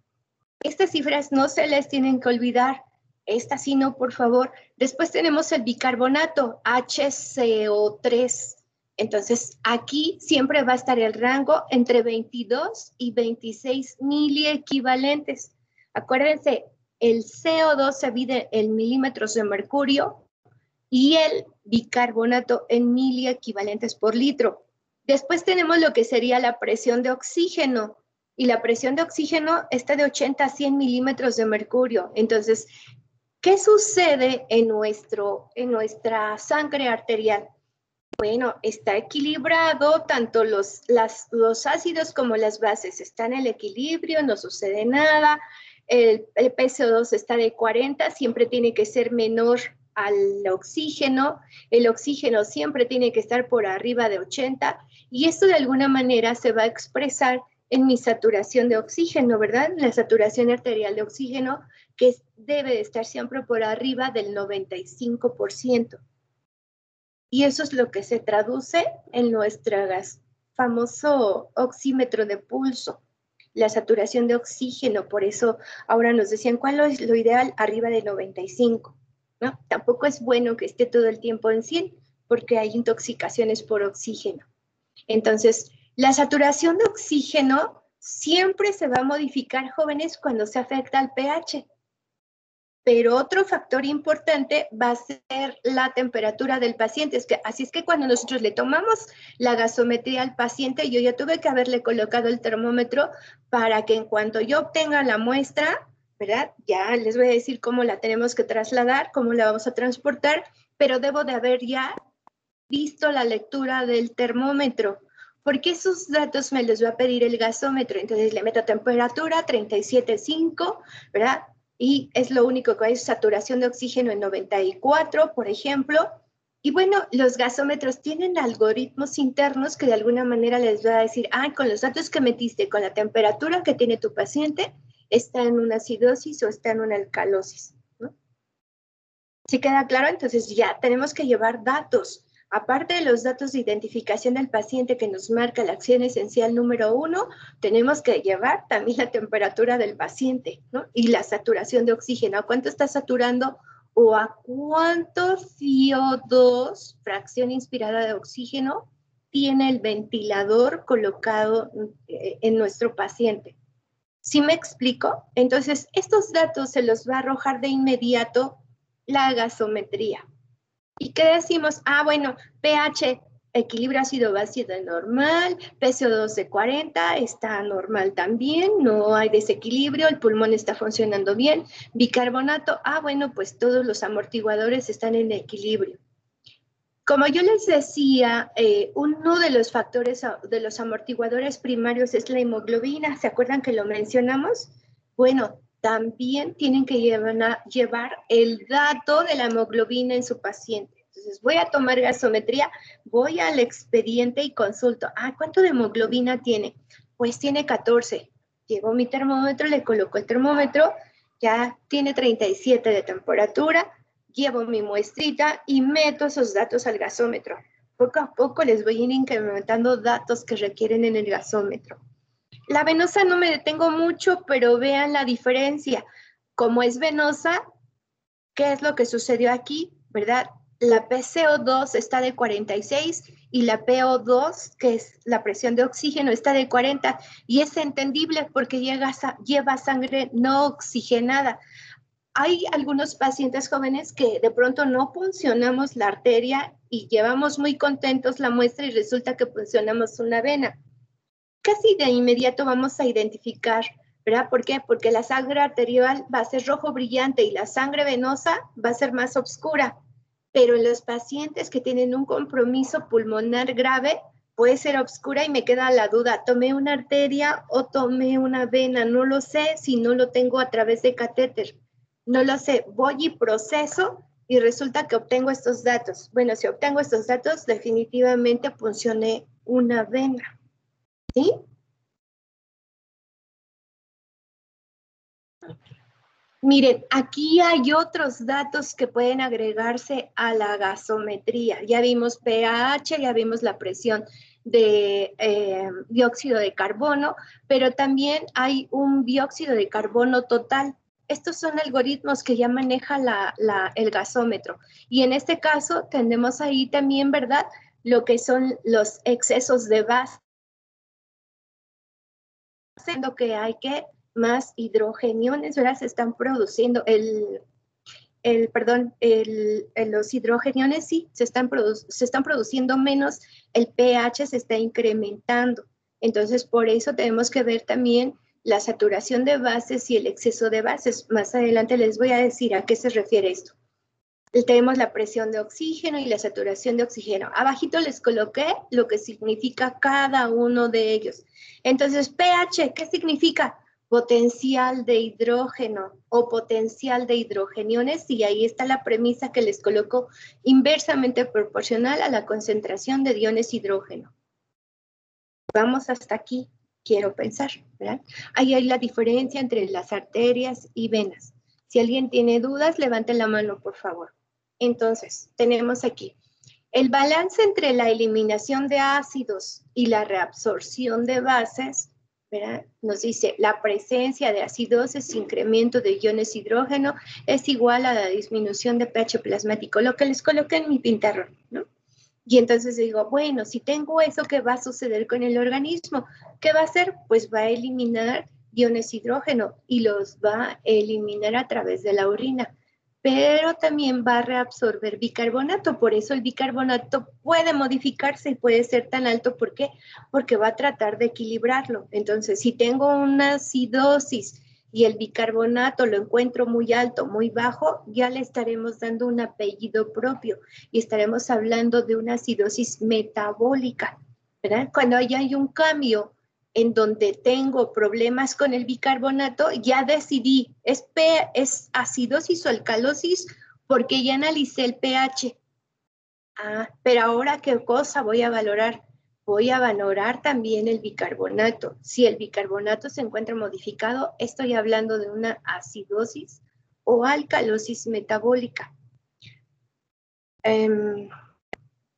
Speaker 1: Estas cifras no se les tienen que olvidar. Esta sí no, por favor. Después tenemos el bicarbonato, HCO3. Entonces, aquí siempre va a estar el rango entre 22 y 26 miliequivalentes. Acuérdense, el CO2 se mide en milímetros de mercurio y el bicarbonato en miliequivalentes por litro. Después tenemos lo que sería la presión de oxígeno y la presión de oxígeno está de 80 a 100 milímetros de mercurio. Entonces, ¿qué sucede en, nuestro, en nuestra sangre arterial? Bueno, está equilibrado, tanto los, los ácidos como las bases están en el equilibrio, no sucede nada. El, el PCO2 está de 40, siempre tiene que ser menor al oxígeno. El oxígeno siempre tiene que estar por arriba de 80 y esto de alguna manera se va a expresar en mi saturación de oxígeno, ¿verdad? La saturación arterial de oxígeno que debe de estar siempre por arriba del 95%. Y eso es lo que se traduce en nuestro famoso oxímetro de pulso, la saturación de oxígeno. Por eso ahora nos decían cuál es lo ideal, arriba del 95. ¿No? Tampoco es bueno que esté todo el tiempo en 100 porque hay intoxicaciones por oxígeno. Entonces, la saturación de oxígeno siempre se va a modificar, jóvenes, cuando se afecta al pH. pero otro factor importante va a ser la temperatura del paciente. Es que, así es que cuando nosotros le tomamos la gasometría al paciente, yo ya tuve que haberle colocado el termómetro para que en cuanto yo obtenga la muestra, ¿verdad? Ya les voy a decir cómo la tenemos que trasladar, cómo la vamos a transportar, pero debo de haber ya visto la lectura del termómetro porque esos datos me los va a pedir el gasómetro. Entonces le meto temperatura 37.5, ¿verdad? Y es lo único que hay, saturación de oxígeno en 94, por ejemplo. Y bueno, los gasómetros tienen algoritmos internos que de alguna manera les va a decir, ah, con los datos que metiste, con la temperatura que tiene tu paciente, está en una acidosis o está en una alcalosis. ¿no? ¿Sí queda claro? Entonces ya tenemos que llevar datos Aparte de los datos de identificación del paciente que nos marca la acción esencial número uno, tenemos que llevar también la temperatura del paciente y la saturación de oxígeno. ¿A cuánto está saturando o a cuánto CO2, fracción inspirada de oxígeno, tiene el ventilador colocado eh, en nuestro paciente? ¿Sí me explico? Entonces, estos datos se los va a arrojar de inmediato la gasometría. ¿Y qué decimos? Ah, bueno, pH, equilibrio ácido básico normal, PCO2 de 40 está normal también, no hay desequilibrio, el pulmón está funcionando bien. Bicarbonato, ah, bueno, pues todos los amortiguadores están en equilibrio. Como yo les decía, eh, uno de los factores de los amortiguadores primarios es la hemoglobina. ¿Se acuerdan que lo mencionamos? Bueno, también tienen que llevar, llevar el dato de la hemoglobina en su paciente. Entonces, voy a tomar gasometría, voy al expediente y consulto, ah, ¿cuánto de hemoglobina tiene? Pues tiene 14. Llevo mi termómetro, le coloco el termómetro, ya tiene 37 de temperatura, llevo mi muestrita y meto esos datos al gasómetro. Poco a poco les voy a ir incrementando datos que requieren en el gasómetro. La venosa no me detengo mucho, pero vean la diferencia. Como es venosa, ¿qué es lo que sucedió aquí? ¿Verdad? La PCO2 está de 46 y la PO2, que es la presión de oxígeno, está de 40 y es entendible porque lleva sangre no oxigenada. Hay algunos pacientes jóvenes que de pronto no funcionamos la arteria y llevamos muy contentos la muestra y resulta que funcionamos una vena casi de inmediato vamos a identificar, ¿verdad? ¿Por qué? Porque la sangre arterial va a ser rojo brillante y la sangre venosa va a ser más oscura. Pero en los pacientes que tienen un compromiso pulmonar grave, puede ser oscura y me queda la duda, ¿tomé una arteria o tomé una vena? No lo sé si no lo tengo a través de catéter. No lo sé, voy y proceso y resulta que obtengo estos datos. Bueno, si obtengo estos datos, definitivamente funcioné una vena. ¿Sí? Miren, aquí hay otros datos que pueden agregarse a la gasometría. Ya vimos pH, ya vimos la presión de eh, dióxido de carbono, pero también hay un dióxido de carbono total. Estos son algoritmos que ya maneja el gasómetro. Y en este caso tenemos ahí también, ¿verdad? Lo que son los excesos de base haciendo que hay que más hidrogeniones, ¿verdad? Se están produciendo, el, el perdón, el, los hidrogeniones sí, se están, se están produciendo menos, el pH se está incrementando. Entonces, por eso tenemos que ver también la saturación de bases y el exceso de bases. Más adelante les voy a decir a qué se refiere esto tenemos la presión de oxígeno y la saturación de oxígeno. Abajito les coloqué lo que significa cada uno de ellos. Entonces, pH, ¿qué significa? Potencial de hidrógeno o potencial de hidrogeniones y ahí está la premisa que les coloco inversamente proporcional a la concentración de iones hidrógeno. Vamos hasta aquí, quiero pensar, ¿verdad? Ahí hay la diferencia entre las arterias y venas. Si alguien tiene dudas, levanten la mano, por favor. Entonces, tenemos aquí el balance entre la eliminación de ácidos y la reabsorción de bases, nos dice la presencia de acidosis, incremento de iones hidrógeno, es igual a la disminución de pH plasmático, lo que les coloqué en mi pintarrón, ¿no? Y entonces digo, bueno, si tengo eso, ¿qué va a suceder con el organismo? ¿Qué va a hacer? Pues va a eliminar iones hidrógeno y los va a eliminar a través de la orina. pero también va a reabsorber bicarbonato. Por eso el bicarbonato puede modificarse y puede ser tan alto. ¿Por qué? Porque va a tratar de equilibrarlo. Entonces, si tengo una acidosis y el bicarbonato lo encuentro muy alto, muy bajo, ya le estaremos dando un apellido propio y estaremos hablando de una acidosis metabólica. ¿verdad? Cuando hay un cambio en donde tengo problemas con el bicarbonato, ya decidí, ¿es, es acidosis o alcalosis? Porque ya analicé el pH. Ah, pero ahora, ¿qué cosa voy a valorar? Voy a valorar también el bicarbonato. Si el bicarbonato se encuentra modificado, estoy hablando de una acidosis o alcalosis metabólica. Em,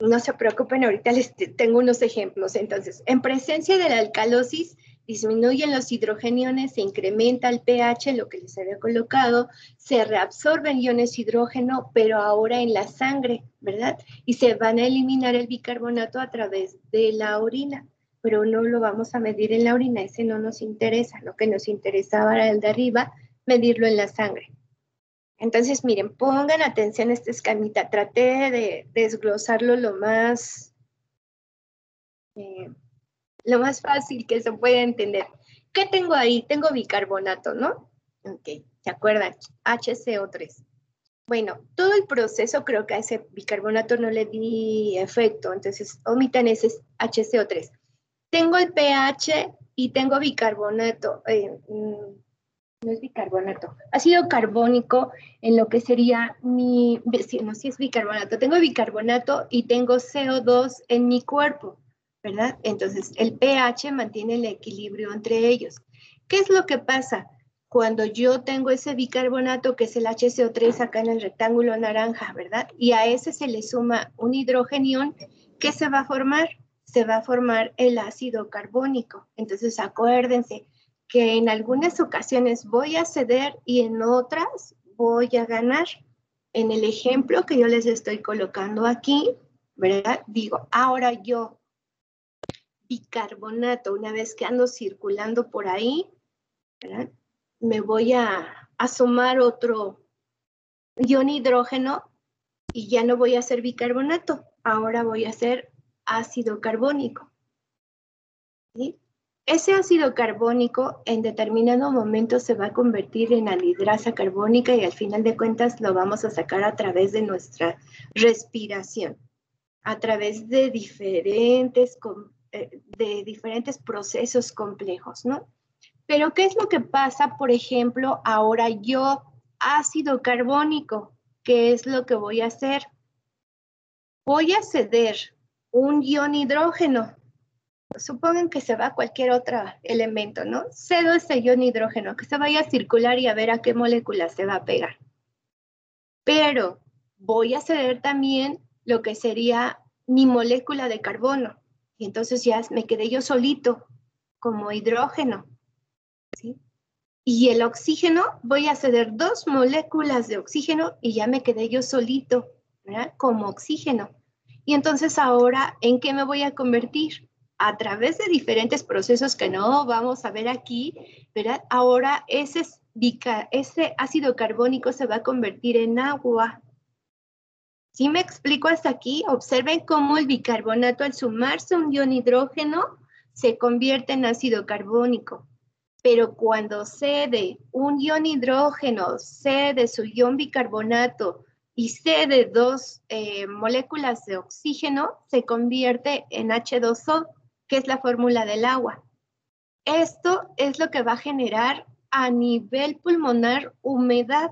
Speaker 1: no se preocupen, ahorita les tengo unos ejemplos. Entonces, en presencia de la alcalosis, disminuyen los hidrogeniones, se incrementa el pH, lo que les había colocado, se reabsorben iones hidrógeno, pero ahora en la sangre, ¿verdad? Y se van a eliminar el bicarbonato a través de la orina, pero no lo vamos a medir en la orina, ese no nos interesa. Lo que nos interesaba era el de arriba, medirlo en la sangre. Entonces, miren, pongan atención a esta escamita. Traté de desglosarlo lo más, eh, lo más fácil que se pueda entender. ¿Qué tengo ahí? Tengo bicarbonato, ¿no? Ok, ¿se acuerdan? HCO3. Bueno, todo el proceso creo que a ese bicarbonato no le di efecto, entonces omitan ese HCO3. Tengo el pH y tengo bicarbonato. Eh, mm, no es bicarbonato, ácido carbónico en lo que sería mi, no, si es bicarbonato, tengo bicarbonato y tengo CO2 en mi cuerpo, ¿verdad? Entonces, el pH mantiene el equilibrio entre ellos. ¿Qué es lo que pasa? Cuando yo tengo ese bicarbonato, que es el HCO3 acá en el rectángulo naranja, ¿verdad? Y a ese se le suma un hidrogenión, ¿qué se va a formar? Se va a formar el ácido carbónico. Entonces, acuérdense, que en algunas ocasiones voy a ceder y en otras voy a ganar. En el ejemplo que yo les estoy colocando aquí, ¿verdad? Digo, ahora yo, bicarbonato, una vez que ando circulando por ahí. Me voy a, a sumar otro ion hidrógeno y ya no voy a hacer bicarbonato, ahora voy a hacer ácido carbónico. ¿sí? Ese ácido carbónico en determinado momento se va a convertir en anhidrasa carbónica y al final de cuentas lo vamos a sacar a través de nuestra respiración, a través de diferentes, eh, de diferentes procesos complejos, ¿no? Pero ¿qué es lo que pasa, por ejemplo, ahora yo, ácido carbónico? ¿Qué es lo que voy a hacer? Voy a ceder un ion hidrógeno supongan que se va cualquier otro elemento, ¿no? Cedo ese ion hidrógeno, que se vaya a circular y a ver a qué molécula se va a pegar. Pero voy a ceder también lo que sería mi molécula de carbono. Y entonces ya me quedé yo solito como hidrógeno. Y el oxígeno, voy a ceder dos moléculas de oxígeno y ya me quedé yo solito. Como oxígeno. Y entonces ahora, ¿en qué me voy a convertir? a través de diferentes procesos que no vamos a ver aquí, ¿verdad? Ahora ese, ese ácido carbónico se va a convertir en agua. ¿Sí me explico hasta aquí? Observen cómo el bicarbonato al sumarse un ion hidrógeno se convierte en ácido carbónico. Pero cuando cede un ion hidrógeno, cede su ion bicarbonato y cede dos eh, moléculas de oxígeno, se convierte en H2O que es la fórmula del agua. Esto es lo que va a generar a nivel pulmonar humedad,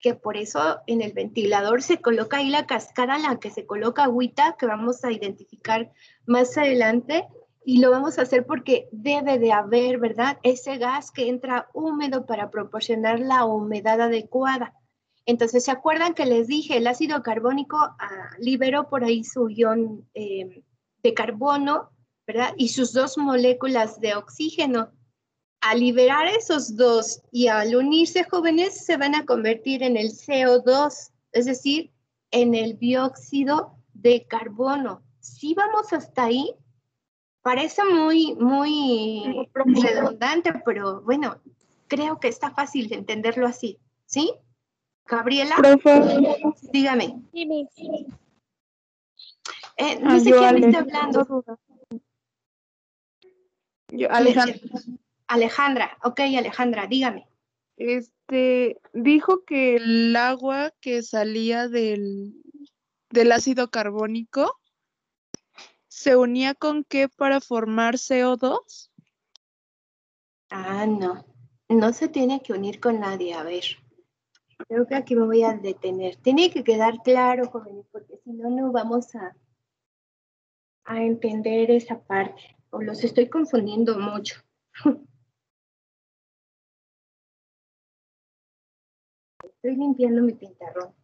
Speaker 1: que por eso en el ventilador se coloca ahí la cascada la que se coloca agüita, que vamos a identificar más adelante, y lo vamos a hacer porque debe de haber, ¿verdad? Ese gas que entra húmedo para proporcionar la humedad adecuada. Entonces, ¿se acuerdan que les dije, el ácido carbónico ah, liberó por ahí su ion eh, de carbono y sus dos moléculas de oxígeno. Al liberar esos dos y al unirse jóvenes, se van a convertir en el CO2, es decir, en el dióxido de carbono. Si vamos hasta ahí, parece muy, muy redundante, pero bueno, creo que está fácil de entenderlo así, ¿sí? Gabriela,
Speaker 5: Profe,
Speaker 1: dígame. Eh, no
Speaker 5: Ah,
Speaker 1: sé
Speaker 5: yo,
Speaker 1: quién me está hablando.
Speaker 5: yo, Alejandra,
Speaker 1: Alejandra, ok, Alejandra, dígame.
Speaker 5: este, dijo que el agua que salía del, del ácido carbónico se unía con qué para formar CO2?
Speaker 1: Ah, no, no se tiene que unir con nadie, a ver. Creo que aquí me voy a detener. Tiene que quedar claro, jóvenes, porque si no, no vamos a, a entender esa parte. O los estoy confundiendo mucho. Estoy limpiando mi pintarrón.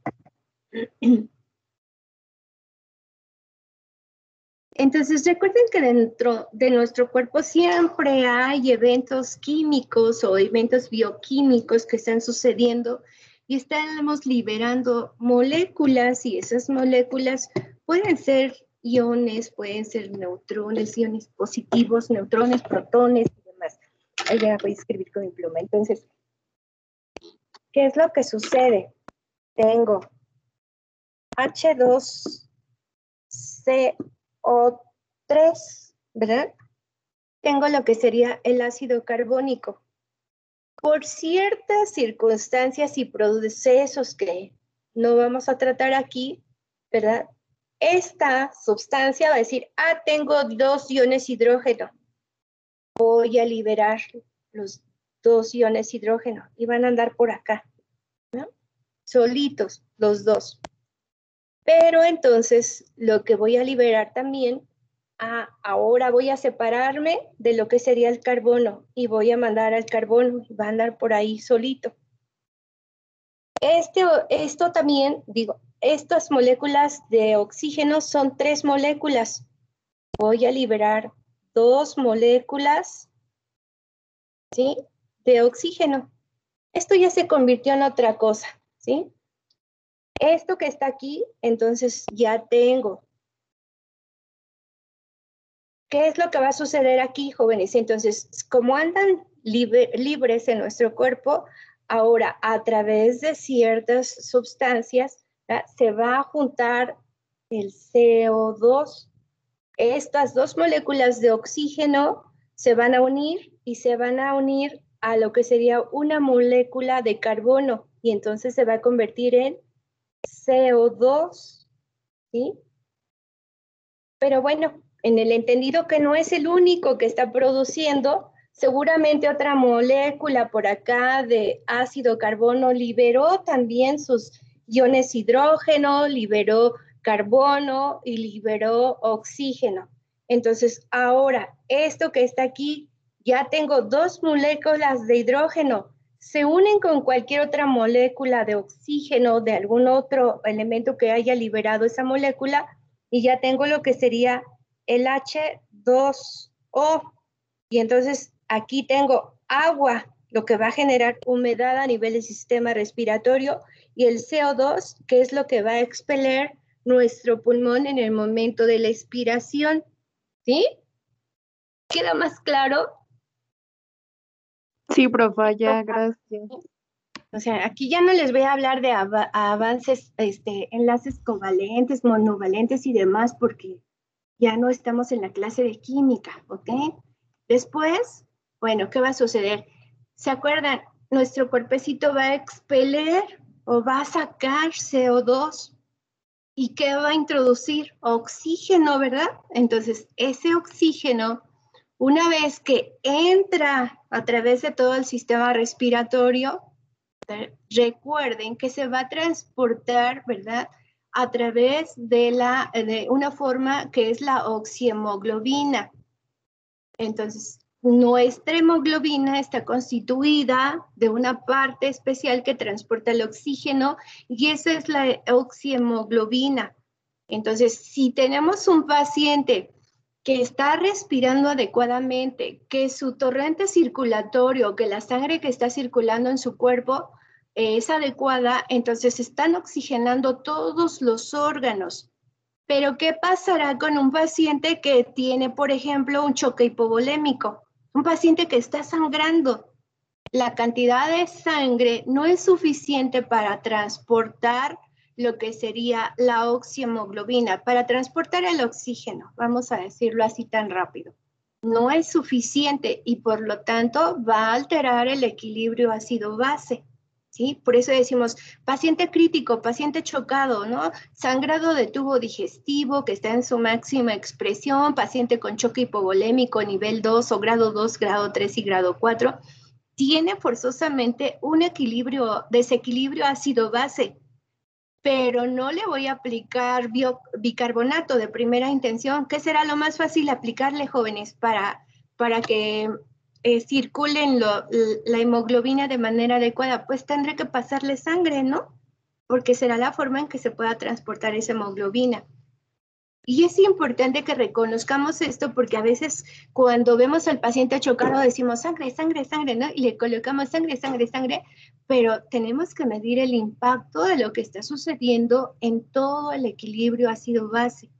Speaker 1: Entonces, recuerden que dentro de nuestro cuerpo siempre hay eventos químicos o eventos bioquímicos que están sucediendo y estamos liberando moléculas y esas moléculas pueden ser iones, pueden ser neutrones, iones positivos, neutrones, protones y demás. Ahí ya voy a escribir con mi pluma. Entonces, ¿qué es lo que sucede? Tengo H2CO3, ¿verdad? Tengo lo que sería el ácido carbónico. Por ciertas circunstancias y procesos que no vamos a tratar aquí, ¿verdad? Esta sustancia va a decir, ah, tengo dos iones hidrógeno. Voy a liberar los dos iones hidrógeno y van a andar por acá, ¿no? Solitos, los dos. Pero entonces lo que voy a liberar también, ah, ahora voy a separarme de lo que sería el carbono y voy a mandar al carbono y va a andar por ahí solito. Este, esto también, digo, estas moléculas de oxígeno son tres moléculas. Voy a liberar dos moléculas, ¿sí? De oxígeno. Esto ya se convirtió en otra cosa, ¿sí? Esto que está aquí, entonces ya tengo. ¿Qué es lo que va a suceder aquí, jóvenes? Entonces, como andan libre, libres en nuestro cuerpo, ahora a través de ciertas sustancias se va a juntar el CO2. Estas dos moléculas de oxígeno se van a unir y se van a unir a lo que sería una molécula de carbono y entonces se va a convertir en CO2, ¿sí? Pero bueno, en el entendido que no es el único que está produciendo, seguramente otra molécula por acá de ácido carbono liberó también sus iones hidrógeno, liberó carbono y liberó oxígeno. Entonces, ahora, esto que está aquí, ya tengo dos moléculas de hidrógeno, se unen con cualquier otra molécula de oxígeno, de algún otro elemento que haya liberado esa molécula, y ya tengo lo que sería el H2O. Y entonces aquí tengo agua, lo que va a generar humedad a nivel del sistema respiratorio, y el CO2, que es lo que va a expeler nuestro pulmón en el momento de la expiración. ¿Sí? ¿Queda más claro?
Speaker 5: Sí, profe, ya, gracias.
Speaker 1: O sea, aquí ya no les voy a hablar de av avances, este, enlaces covalentes, monovalentes y demás, porque ya no estamos en la clase de química, ¿ok? Después, bueno, ¿qué va a suceder? ¿Se acuerdan? Nuestro cuerpecito va a expeler o va a sacar CO2. ¿Y qué va a introducir? Oxígeno, ¿verdad? Entonces, ese oxígeno, una vez que entra a través de todo el sistema respiratorio, recuerden que se va a transportar, ¿verdad? A través de, la, de una forma que es la oxihemoglobina. Entonces, nuestra hemoglobina está constituida de una parte especial que transporta el oxígeno y esa es la oxihemoglobina. Entonces, si tenemos un paciente que está respirando adecuadamente, que su torrente circulatorio, que la sangre que está circulando en su cuerpo es adecuada, entonces están oxigenando todos los órganos. Pero, ¿qué pasará con un paciente que tiene, por ejemplo, un choque hipovolémico? Un paciente que está sangrando. la cantidad de sangre no es suficiente para transportar lo que sería la oxiemoglobina, para transportar el oxígeno, vamos a decirlo así tan rápido. No es suficiente y por lo tanto va a alterar el equilibrio ácido-base. ¿Sí? Por eso decimos paciente crítico, paciente chocado, ¿no? Sangrado de tubo digestivo que está en su máxima expresión, paciente con choque hipovolémico nivel 2 o grado 2, grado 3 y grado 4 tiene forzosamente un equilibrio, desequilibrio ácido-base, pero no le voy a aplicar bicarbonato de primera intención. ¿Qué será lo más fácil aplicarle, jóvenes, para, para que eh, circulen la hemoglobina de manera adecuada? Pues tendré que pasarle sangre, ¿no? Porque será la forma en que se pueda transportar esa hemoglobina. Y es importante que reconozcamos esto porque a veces cuando vemos al paciente chocado decimos sangre, sangre, sangre, ¿no? Y le colocamos sangre, sangre, sangre, pero tenemos que medir el impacto de lo que está sucediendo en todo el equilibrio ácido-base.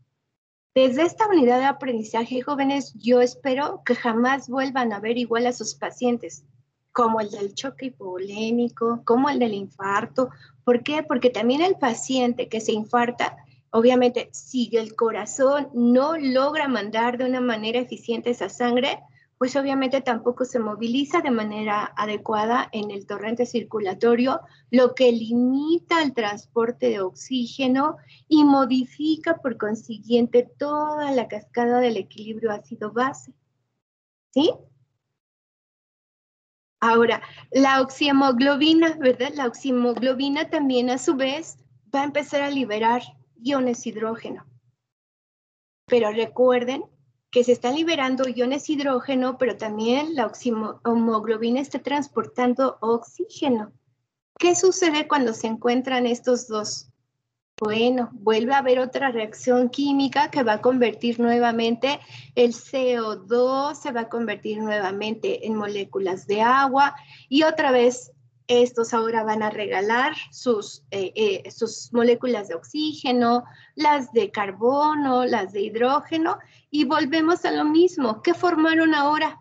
Speaker 1: Desde esta unidad de aprendizaje, jóvenes, yo espero que jamás vuelvan a ver igual a sus pacientes, como el del choque hipovolémico, como el del infarto. ¿Por qué? Porque también el paciente que se infarta Obviamente, si el corazón no logra mandar de una manera eficiente esa sangre, pues obviamente tampoco se moviliza de manera adecuada en el torrente circulatorio, lo que limita el transporte de oxígeno y modifica por consiguiente toda la cascada del equilibrio ácido-base. ¿Sí? Ahora, la oxihemoglobina, ¿verdad? La oxihemoglobina también a su vez va a empezar a liberar iones hidrógeno. Pero recuerden que se están liberando iones hidrógeno, pero también la hemoglobina está transportando oxígeno. ¿Qué sucede cuando se encuentran estos dos? Bueno, vuelve a haber otra reacción química que va a convertir nuevamente el CO2, se va a convertir nuevamente en moléculas de agua y otra vez estos ahora van a regalar sus, eh, eh, sus moléculas de oxígeno, las de carbono, las de hidrógeno, y volvemos a lo mismo. ¿Qué formaron ahora?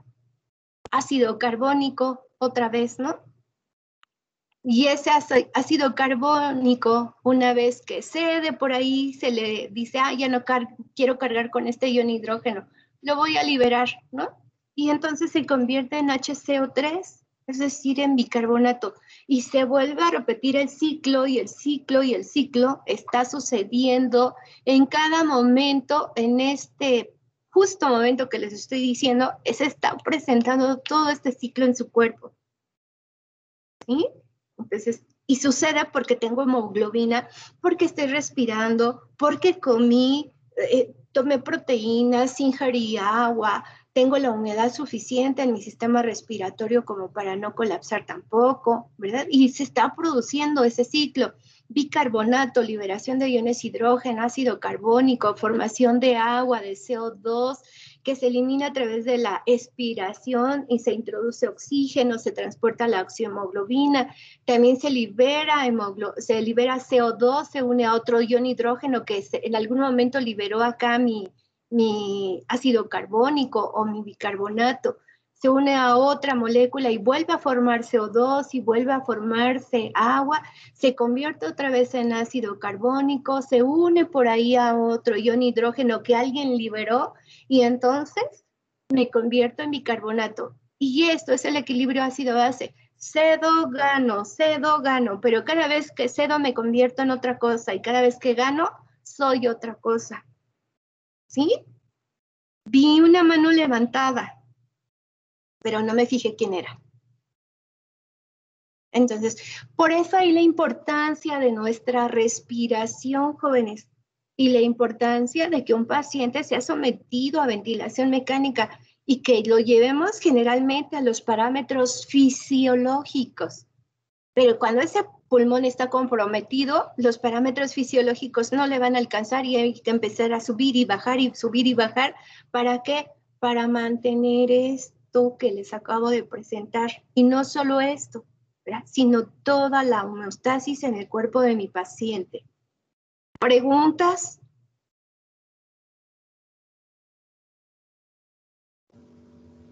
Speaker 1: Ácido carbónico, otra vez, ¿no? Y ese ácido carbónico, una vez que cede por ahí, se le dice, ah, ya no quiero cargar con este ion hidrógeno, lo voy a liberar, ¿no? Y entonces se convierte en HCO3 es decir, en bicarbonato, y se vuelve a repetir el ciclo y el ciclo y el ciclo está sucediendo en cada momento, en este justo momento que les estoy diciendo, se está presentando todo este ciclo en su cuerpo. ¿Sí? Entonces, y sucede porque tengo hemoglobina, porque estoy respirando, porque comí, eh, tomé proteínas, ingerí agua, tengo la humedad suficiente en mi sistema respiratorio como para no colapsar tampoco, ¿verdad? Y se está produciendo ese ciclo. Bicarbonato, liberación de iones hidrógeno, ácido carbónico, formación de agua, de CO2, que se elimina a través de la expiración y se introduce oxígeno, se transporta la oxiohemoglobina, también se libera, se libera CO2, se une a otro ion hidrógeno que en algún momento liberó acá mi, mi ácido carbónico o mi bicarbonato, se une a otra molécula y vuelve a formar CO2 y vuelve a formarse agua, se convierte otra vez en ácido carbónico, se une por ahí a otro ion hidrógeno que alguien liberó y entonces me convierto en bicarbonato. Y esto es el equilibrio ácido-base. Cedo, gano, cedo, gano, pero cada vez que cedo me convierto en otra cosa y cada vez que gano soy otra cosa. ¿Sí? Vi una mano levantada, pero no me fijé quién era. Entonces, por eso hay la importancia de nuestra respiración, jóvenes, y la importancia de que un paciente sea sometido a ventilación mecánica y que lo llevemos generalmente a los parámetros fisiológicos. Pero cuando ese pulmón está comprometido, los parámetros fisiológicos no le van a alcanzar y hay que empezar a subir y bajar y subir y bajar. ¿Para qué? Para mantener esto que les acabo de presentar. Y no solo esto, sino toda la homeostasis en el cuerpo de mi paciente. ¿Preguntas?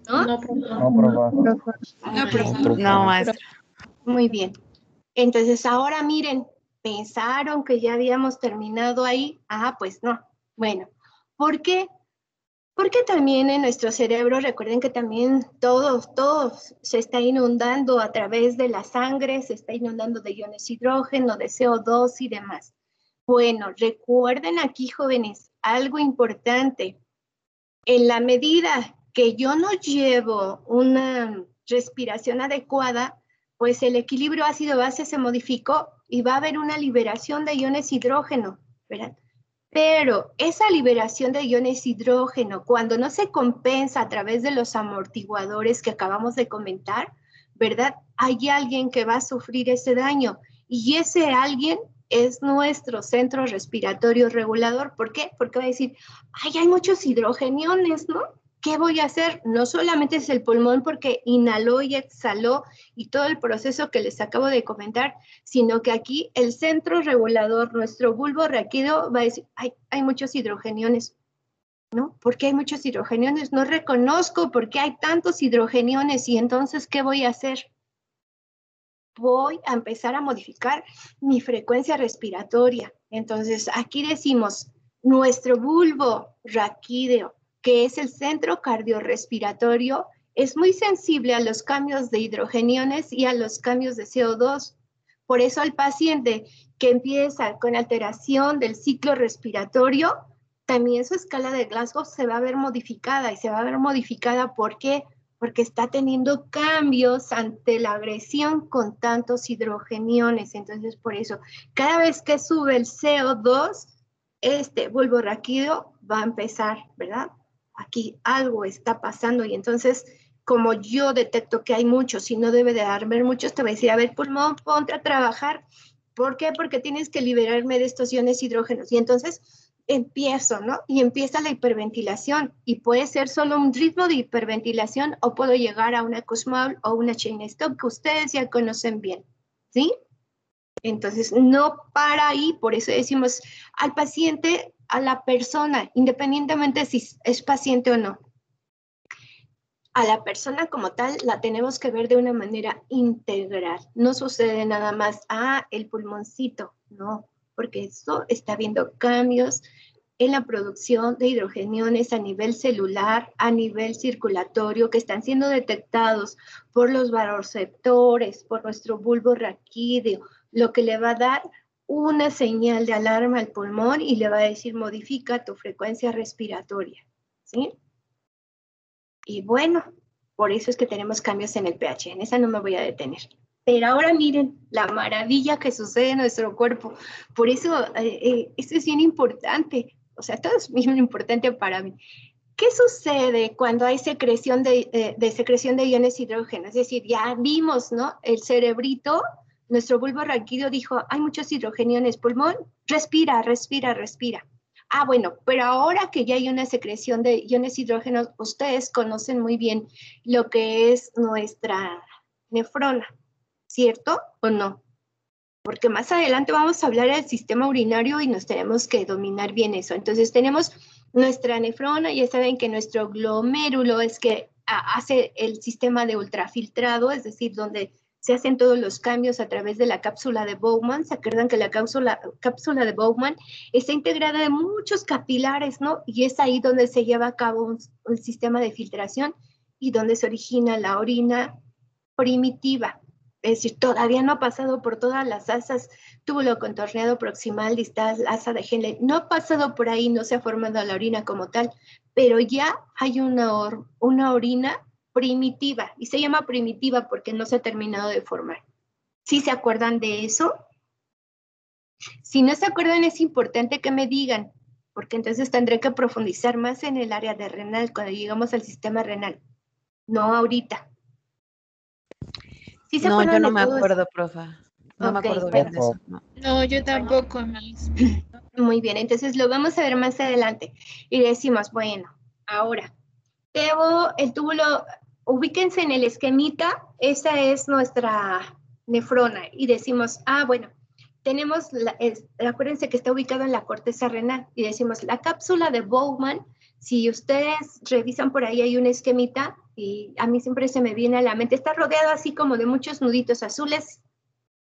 Speaker 1: ¿no?
Speaker 2: No, profe.
Speaker 6: No, profa.
Speaker 1: Ah,
Speaker 7: No, maestra.
Speaker 1: Muy bien. Entonces, ahora miren, pensaron que ya habíamos terminado ahí. Ah, pues no. Bueno, ¿por qué? Porque también en nuestro cerebro, recuerden que también todo, todo se está inundando a través de la sangre, se está inundando de iones hidrógeno, de CO2 y demás. Bueno, recuerden aquí, jóvenes, algo importante. En la medida que yo no llevo una respiración adecuada, pues el equilibrio ácido-base se modificó y va a haber una liberación de iones hidrógeno, ¿verdad? Pero esa liberación de iones hidrógeno, cuando no se compensa a través de los amortiguadores que acabamos de comentar, ¿verdad? Hay alguien que va a sufrir ese daño y ese alguien es nuestro centro respiratorio regulador. ¿Por qué? Porque va a decir, ay, hay muchos hidrogeniones, ¿no? ¿Qué voy a hacer? No solamente es el pulmón porque inhaló y exhaló y todo el proceso que les acabo de comentar, sino que aquí el centro regulador, nuestro bulbo raquídeo, va a decir, hay, hay muchos hidrogeniones. ¿No? ¿Por qué hay muchos hidrogeniones? No reconozco por qué hay tantos hidrogeniones y entonces, ¿qué voy a hacer? Voy a empezar a modificar mi frecuencia respiratoria. Entonces, aquí decimos, nuestro bulbo raquídeo, que es el centro cardiorrespiratorio, es muy sensible a los cambios de hidrogeniones y a los cambios de CO2. Por eso el paciente que empieza con alteración del ciclo respiratorio, también su escala de Glasgow se va a ver modificada y se va a ver modificada ¿por qué? Porque está teniendo cambios ante la agresión con tantos hidrogeniones. Entonces, por eso, cada vez que sube el CO2, este bulbo raquídeo va a empezar, ¿verdad? Aquí algo está pasando y entonces como yo detecto que hay muchos y no debe de haber muchos, te voy a decir, a ver, pulmón, ponte a trabajar. ¿Por qué? Porque tienes que liberarme de estos iones hidrógenos. Y entonces empiezo, ¿no? Y empieza la hiperventilación. Y puede ser solo un ritmo de hiperventilación o puedo llegar a una Kussmaul o una chain stop que ustedes ya conocen bien, ¿sí? Entonces, no para ahí, por eso decimos al paciente a la persona, independientemente si es paciente o no. A la persona como tal la tenemos que ver de una manera integral. No sucede nada más, ah, el pulmoncito, no, porque eso está viendo cambios en la producción de hidrogeniones a nivel celular, a nivel circulatorio, que están siendo detectados por los baroreceptores, por nuestro bulbo raquídeo, lo que le va a dar una señal de alarma al pulmón y le va a decir modifica tu frecuencia respiratoria, ¿sí? Y bueno, por eso es que tenemos cambios en el pH, en esa no me voy a detener. Pero ahora miren la maravilla que sucede en nuestro cuerpo. Por eso eh, eh, esto es bien importante, o sea, todo es bien importante para mí. ¿Qué sucede cuando hay secreción de, eh, de secreción de iones hidrógeno? Es decir, ya vimos, ¿no? El cerebrito nuestro bulbo raquídeo dijo, hay muchos hidrogeniones pulmón, respira, respira, respira. Ah, bueno, pero ahora que ya hay una secreción de iones hidrógenos, ustedes conocen muy bien lo que es nuestra nefrona, ¿cierto o no? Porque más adelante vamos a hablar del sistema urinario y nos tenemos que dominar bien eso. Entonces tenemos nuestra nefrona, ya saben que nuestro glomérulo es que hace el sistema de ultrafiltrado, es decir, donde se hacen todos los cambios a través de la cápsula de Bowman. ¿Se acuerdan que la cápsula, cápsula de Bowman está integrada de muchos capilares, ¿no? Y es ahí donde se lleva a cabo un, sistema de filtración y donde se origina la orina primitiva. Es decir, todavía no ha pasado por todas las asas, túbulo contorneado proximal, distal, asa de Henle, no ha pasado por ahí, no se ha formado la orina como tal, pero ya hay una, una orina primitiva y se llama primitiva porque no se ha terminado de formar. ¿Sí se acuerdan de eso? Si no se acuerdan es importante que me digan, porque entonces tendré que profundizar más en el área de renal cuando llegamos al sistema renal. No ahorita.
Speaker 7: ¿Sí se no, yo no me acuerdo, profa. No me acuerdo bien de eso.
Speaker 2: No. yo tampoco,
Speaker 1: Muy bien, entonces lo vamos a ver más adelante. Y decimos, bueno, ahora, tengo el túbulo ubíquense en el esquemita, esa es nuestra nefrona y decimos, ah, bueno, tenemos, acuérdense que está ubicado en la corteza renal y decimos, la cápsula de Bowman, si ustedes revisan por ahí hay un esquemita y a mí siempre se me viene a la mente, está rodeado así como de muchos nuditos azules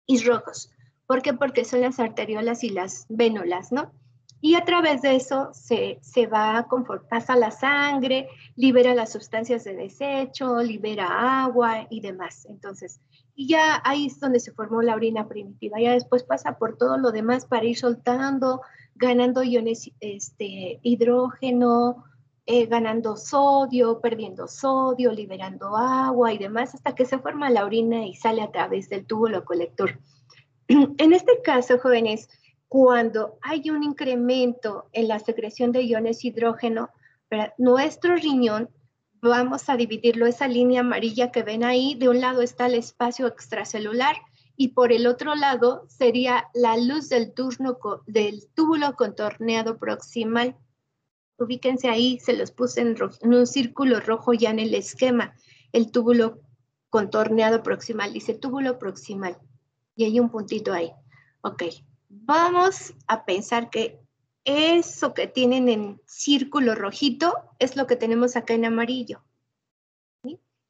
Speaker 1: y rojos. ¿Por qué? Porque son las arteriolas y las vénulas, ¿no? Y a través de eso se, se va, pasa la sangre, libera las sustancias de desecho, libera agua y demás. Entonces, y ya ahí es donde se formó la orina primitiva. Ya después pasa por todo lo demás para ir soltando, ganando iones, este, hidrógeno, eh, ganando sodio, perdiendo sodio, liberando agua y demás, hasta que se forma la orina y sale a través del túbulo colector. En este caso, jóvenes, cuando hay un incremento en la secreción de iones hidrógeno, nuestro riñón, vamos a dividirlo, esa línea amarilla que ven ahí, de un lado está el espacio extracelular y por el otro lado sería la luz del, turno, del túbulo contorneado proximal ubíquense ahí, se los puse en, un círculo rojo ya en el esquema, el túbulo contorneado proximal, dice túbulo proximal, y hay un puntito ahí. Ok, vamos a pensar que eso que tienen en círculo rojito es lo que tenemos acá en amarillo.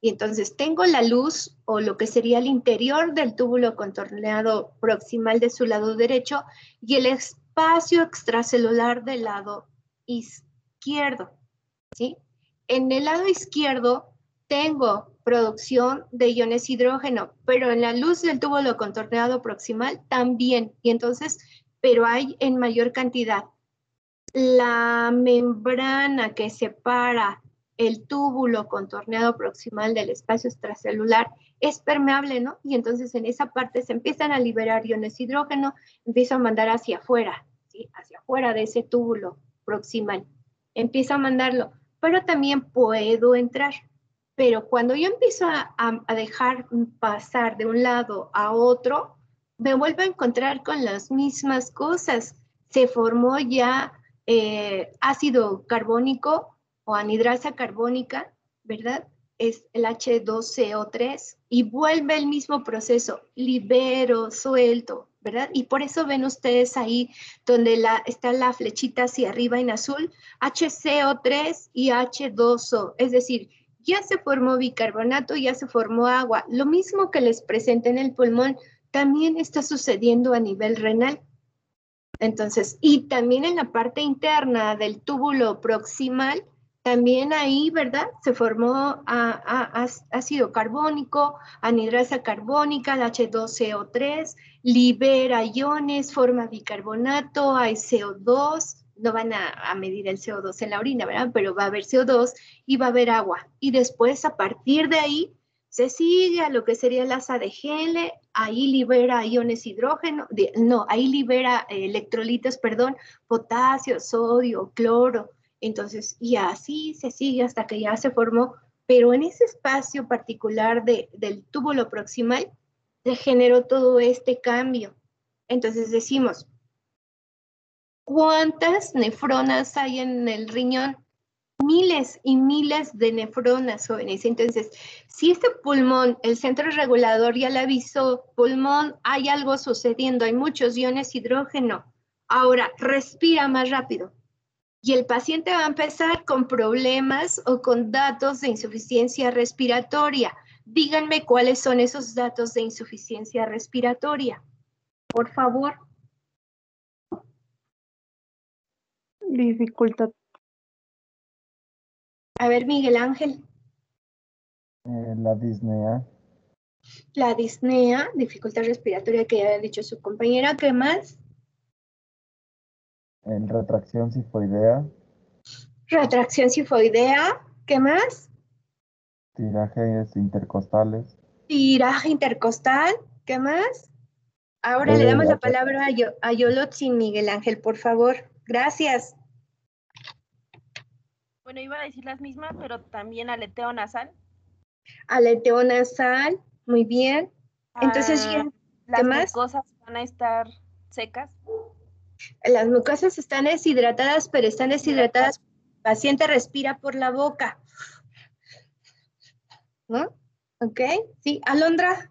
Speaker 1: Y entonces tengo la luz o lo que sería el interior del túbulo contorneado proximal de su lado derecho y el espacio extracelular del lado izquierdo izquierdo, ¿sí? En el lado izquierdo tengo producción de iones hidrógeno, pero en la luz del túbulo contorneado proximal también, y entonces, pero hay en mayor cantidad. La membrana que separa el túbulo contorneado proximal del espacio extracelular es permeable, ¿no? Y entonces en esa parte se empiezan a liberar iones hidrógeno, empiezo a mandar hacia afuera. Hacia afuera de ese túbulo proximal empiezo a mandarlo, pero también puedo entrar. Pero cuando yo empiezo a, dejar pasar de un lado a otro, me vuelvo a encontrar con las mismas cosas. Se formó ya eh, ácido carbónico o anidrasa carbónica, ¿verdad? Es el H2CO3 y vuelve el mismo proceso, libero, suelto, ¿verdad? Y por eso ven ustedes ahí donde está la flechita hacia arriba en azul, HCO3 y H2O, es decir, ya se formó bicarbonato, ya se formó agua. Lo mismo que les presenta en el pulmón, también está sucediendo a nivel renal. Entonces, y también en la parte interna del túbulo proximal, también ahí, ¿verdad? Se formó ácido carbónico, anhidrasa carbónica, el H2CO3, libera iones, forma bicarbonato, hay CO2, no van a, medir el CO2 en la orina, ¿verdad? Pero va a haber CO2 y va a haber agua. Y después, a partir de ahí, se sigue a lo que sería el asa de Gele, ahí libera iones hidrógeno, no, ahí libera eh, electrolitos, perdón, potasio, sodio, cloro, entonces, y así se sigue hasta que ya se formó, pero en ese espacio particular del túbulo proximal se generó todo este cambio. Entonces decimos, ¿cuántas nefronas hay en el riñón? Miles y miles de nefronas jóvenes. Entonces, si este pulmón, el centro regulador ya le avisó, pulmón, hay algo sucediendo, hay muchos iones hidrógeno. Ahora, respira más rápido y el paciente va a empezar con problemas o con datos de insuficiencia respiratoria. Díganme cuáles son esos datos de insuficiencia respiratoria. Por favor.
Speaker 5: Dificultad.
Speaker 1: A ver, Miguel Ángel.
Speaker 6: Eh, la disnea.
Speaker 1: La disnea, dificultad respiratoria que ya ha dicho su compañera. ¿Qué más?
Speaker 6: En retracción sifoidea.
Speaker 1: Retracción sifoidea. ¿Qué más?
Speaker 6: Tirajes intercostales.
Speaker 1: Tiraje intercostal. ¿Qué más? Ahora le damos la palabra a, Yo, a Miguel Ángel, por favor. Gracias.
Speaker 8: Bueno, iba a decir las mismas, pero también aleteo nasal.
Speaker 1: Aleteo nasal, muy bien. Entonces,
Speaker 8: ah, ¿qué más? Las cosas van a estar secas.
Speaker 1: Las mucosas están deshidratadas, pero están deshidratadas. El paciente respira por la boca. ¿No? ¿Ok? Sí, Alondra.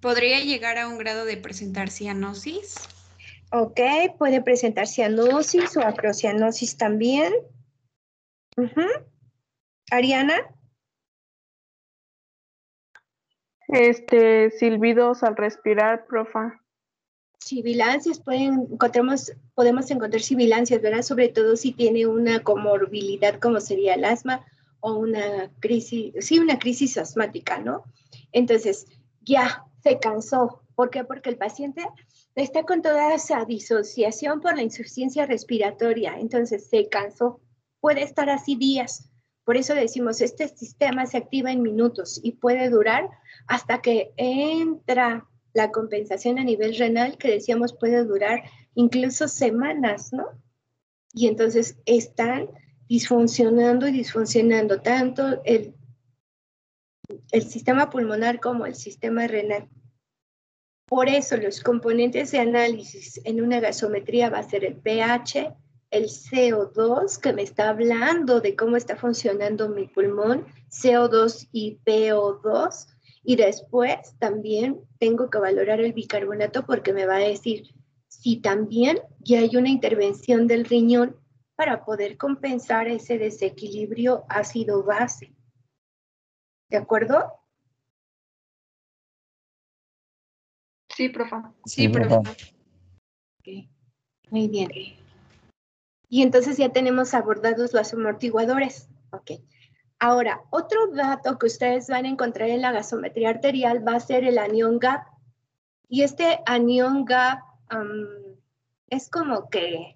Speaker 9: ¿Podría llegar a un grado de presentar cianosis?
Speaker 1: Ok, puede presentar cianosis o acrocianosis también. Ariana.
Speaker 5: Este, silbidos al respirar, profa.
Speaker 1: Sibilancias, pueden, encontramos, podemos encontrar sibilancias, ¿verdad? Sobre todo si tiene una comorbilidad como sería el asma o una crisis, sí, una crisis asmática, ¿no? Entonces, ya se cansó. ¿Por qué? Porque el paciente está con toda esa disociación por la insuficiencia respiratoria, entonces se cansó. Puede estar así días. Por eso decimos, este sistema se activa en minutos y puede durar hasta que entra la compensación a nivel renal, que decíamos puede durar incluso semanas, ¿no? Y entonces están disfuncionando y disfuncionando tanto el, el sistema pulmonar como el sistema renal. Por eso los componentes de análisis en una gasometría va a ser el pH, el CO2, que me está hablando de cómo está funcionando mi pulmón, CO2 y PO2, y después también tengo que valorar el bicarbonato porque me va a decir si también ya hay una intervención del riñón para poder compensar ese desequilibrio ácido-base. ¿De acuerdo?
Speaker 2: Sí, profa.
Speaker 9: Sí, profa.
Speaker 1: Muy bien. Y entonces ya tenemos abordados los amortiguadores. Ok. Ahora, otro dato que ustedes van a encontrar en la gasometría arterial va a ser el anión GAP. Y este anión GAP es como que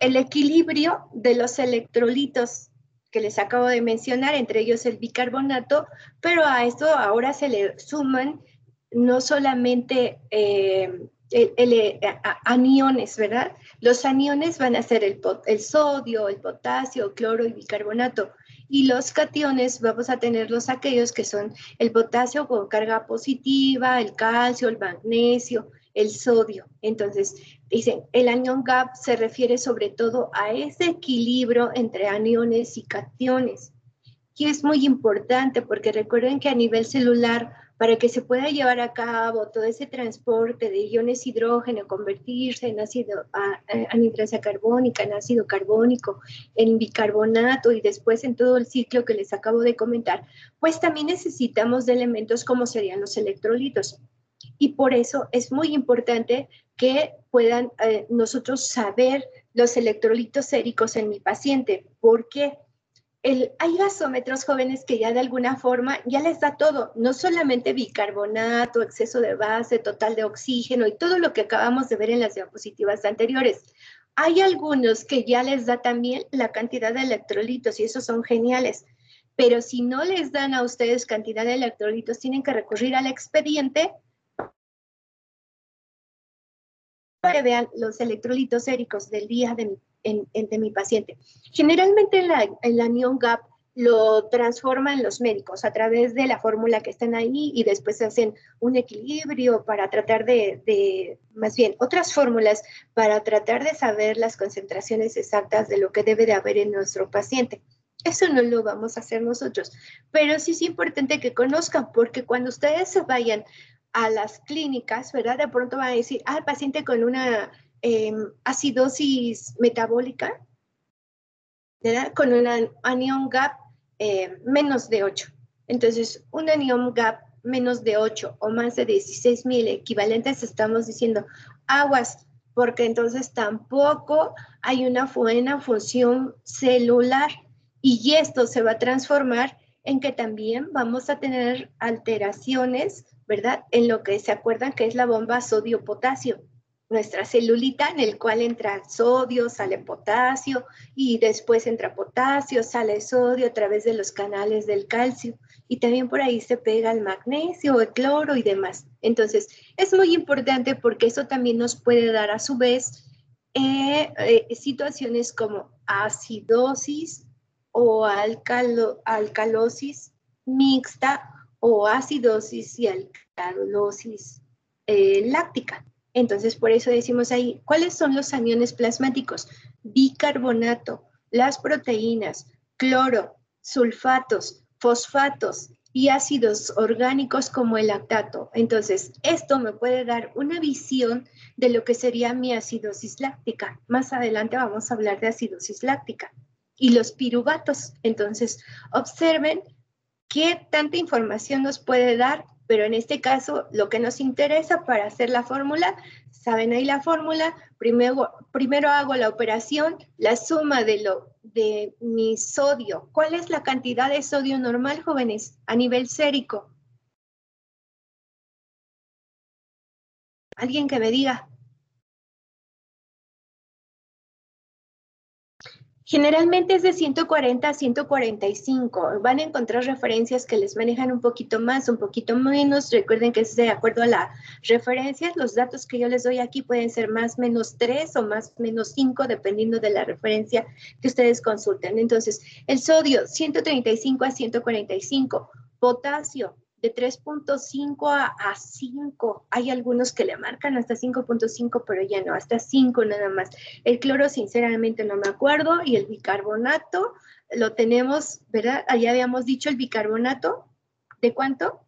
Speaker 1: el equilibrio de los electrolitos que les acabo de mencionar, entre ellos el bicarbonato, pero a esto ahora se le suman no solamente eh, el, aniones, ¿verdad? Los aniones van a ser el, el sodio, el potasio, cloro y bicarbonato. Y los cationes vamos a tener los aquellos que son el potasio con carga positiva, el calcio, el magnesio, el sodio. Entonces, dicen, el anión GAP se refiere sobre todo a ese equilibrio entre aniones y cationes. Y es muy importante porque recuerden que a nivel celular para que se pueda llevar a cabo todo ese transporte de iones hidrógeno, convertirse en ácido anhidrasa carbónica, en ácido carbónico, en bicarbonato y después en todo el ciclo que les acabo de comentar, pues también necesitamos de elementos como serían los electrolitos. Y por eso es muy importante que puedan eh, nosotros saber los electrolitos séricos en mi paciente. ¿Por qué? Hay gasómetros jóvenes que ya de alguna forma ya les da todo, no solamente bicarbonato, exceso de base, total de oxígeno y todo lo que acabamos de ver en las diapositivas anteriores. Hay algunos que ya les da también la cantidad de electrolitos y esos son geniales. Pero si no les dan a ustedes cantidad de electrolitos, tienen que recurrir al expediente para que vean los electrolitos séricos del día de mi de mi paciente. Generalmente el anión GAP lo transforman los médicos a través de la fórmula que están ahí y después hacen un equilibrio para tratar de, de, más bien, otras fórmulas para tratar de saber las concentraciones exactas de lo que debe de haber en nuestro paciente. Eso no lo vamos a hacer nosotros, pero sí es importante que conozcan porque cuando ustedes se vayan a las clínicas, ¿verdad? De pronto van a decir, ah, el paciente con una Em, acidosis metabólica. Con un anion gap eh, menos de 8. Entonces, un anion gap menos de 8 o más de 16 mil equivalentes, estamos diciendo aguas, porque entonces tampoco hay una buena función celular y esto se va a transformar en que también vamos a tener alteraciones, ¿verdad? En lo que se acuerdan que es la bomba sodio-potasio nuestra celulita en el cual entra sodio, sale potasio y después entra potasio, sale sodio a través de los canales del calcio y también por ahí se pega el magnesio, el cloro y demás. Entonces, es muy importante porque eso también nos puede dar a su vez eh, eh, situaciones como acidosis o alcalosis mixta o acidosis y alcalosis eh, láctica. Entonces, por eso decimos ahí, ¿cuáles son los aniones plasmáticos? Bicarbonato, las proteínas, cloro, sulfatos, fosfatos y ácidos orgánicos como el lactato. Entonces, esto me puede dar una visión de lo que sería mi acidosis láctica. Más adelante vamos a hablar de acidosis láctica. y los piruvatos. Entonces, observen qué tanta información nos puede dar, pero en este caso lo que nos interesa para hacer la fórmula, saben ahí la fórmula, primero, primero hago la operación, la suma de, lo, de mi sodio. ¿Cuál es la cantidad de sodio normal, jóvenes, a nivel sérico? Alguien que me diga. Generalmente es de 140 a 145. Van a encontrar referencias que les manejan un poquito más, un poquito menos. Recuerden que es de acuerdo a la referencia. Los datos que yo les doy aquí pueden ser más menos 3 o más menos 5, dependiendo de la referencia que ustedes consulten. Entonces, el sodio, 135 a 145. Potasio, de 3.5 a, 5. Hay algunos que le marcan hasta 5.5, pero ya no, hasta 5 nada más. El cloro, sinceramente, no me acuerdo. Y el bicarbonato, lo tenemos, ¿verdad? Allá habíamos dicho el bicarbonato, ¿de cuánto?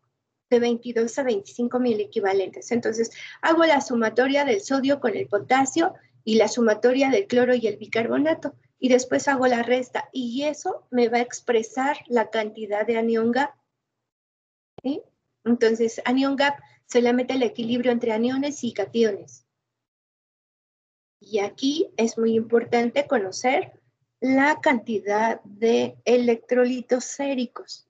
Speaker 1: De 22 a 25 mil equivalentes. Entonces, hago la sumatoria del sodio con el potasio y la sumatoria del cloro y el bicarbonato. Y después hago la resta. Y eso me va a expresar la cantidad de anión Entonces, anion gap solamente el equilibrio entre aniones y cationes. Y aquí es muy importante conocer la cantidad de electrolitos séricos.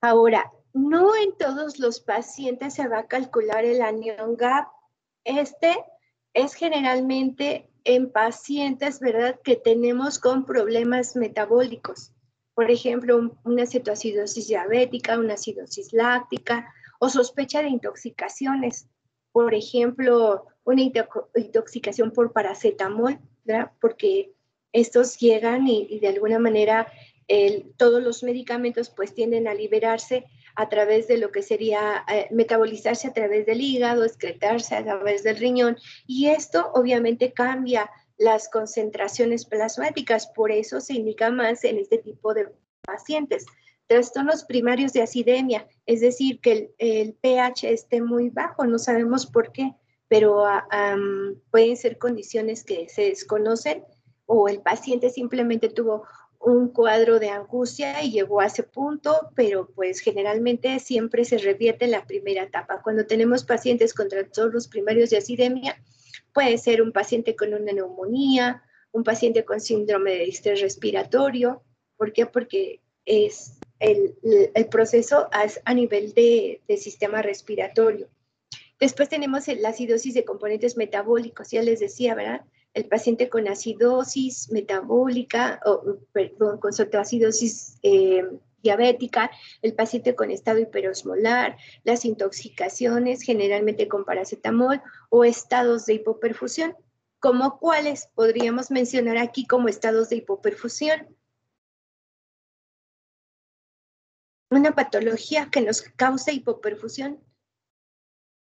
Speaker 1: Ahora, no en todos los pacientes se va a calcular el anion gap. Este es generalmente en pacientes, ¿verdad?, que tenemos con problemas metabólicos. Por ejemplo, una cetoacidosis diabética, una acidosis láctica o sospecha de intoxicaciones. Por ejemplo, una intoxicación por paracetamol, ¿verdad? Porque estos llegan y, de alguna manera todos los medicamentos pues tienden a liberarse a través de lo que sería eh, metabolizarse a través del hígado, excretarse a través del riñón y esto obviamente cambia las concentraciones plasmáticas, por eso se indica más en este tipo de pacientes. Trastornos primarios de acidemia, es decir, que el, pH esté muy bajo, no sabemos por qué, pero ah, pueden ser condiciones que se desconocen o el paciente simplemente tuvo un cuadro de angustia y llegó a ese punto, pero pues generalmente siempre se revierte en la primera etapa. Cuando tenemos pacientes con trastornos primarios de acidemia, puede ser un paciente con una neumonía, un paciente con síndrome de estrés respiratorio. ¿Por qué? Porque es el, proceso a nivel de, de sistema respiratorio. Después tenemos la acidosis de componentes metabólicos, ya les decía, ¿verdad? El paciente con acidosis metabólica, o, perdón, con acidosis eh, diabética, el paciente con estado hiperosmolar, las intoxicaciones generalmente con paracetamol o estados de hipoperfusión, como cuáles podríamos mencionar aquí como estados de hipoperfusión. Una patología que nos causa hipoperfusión,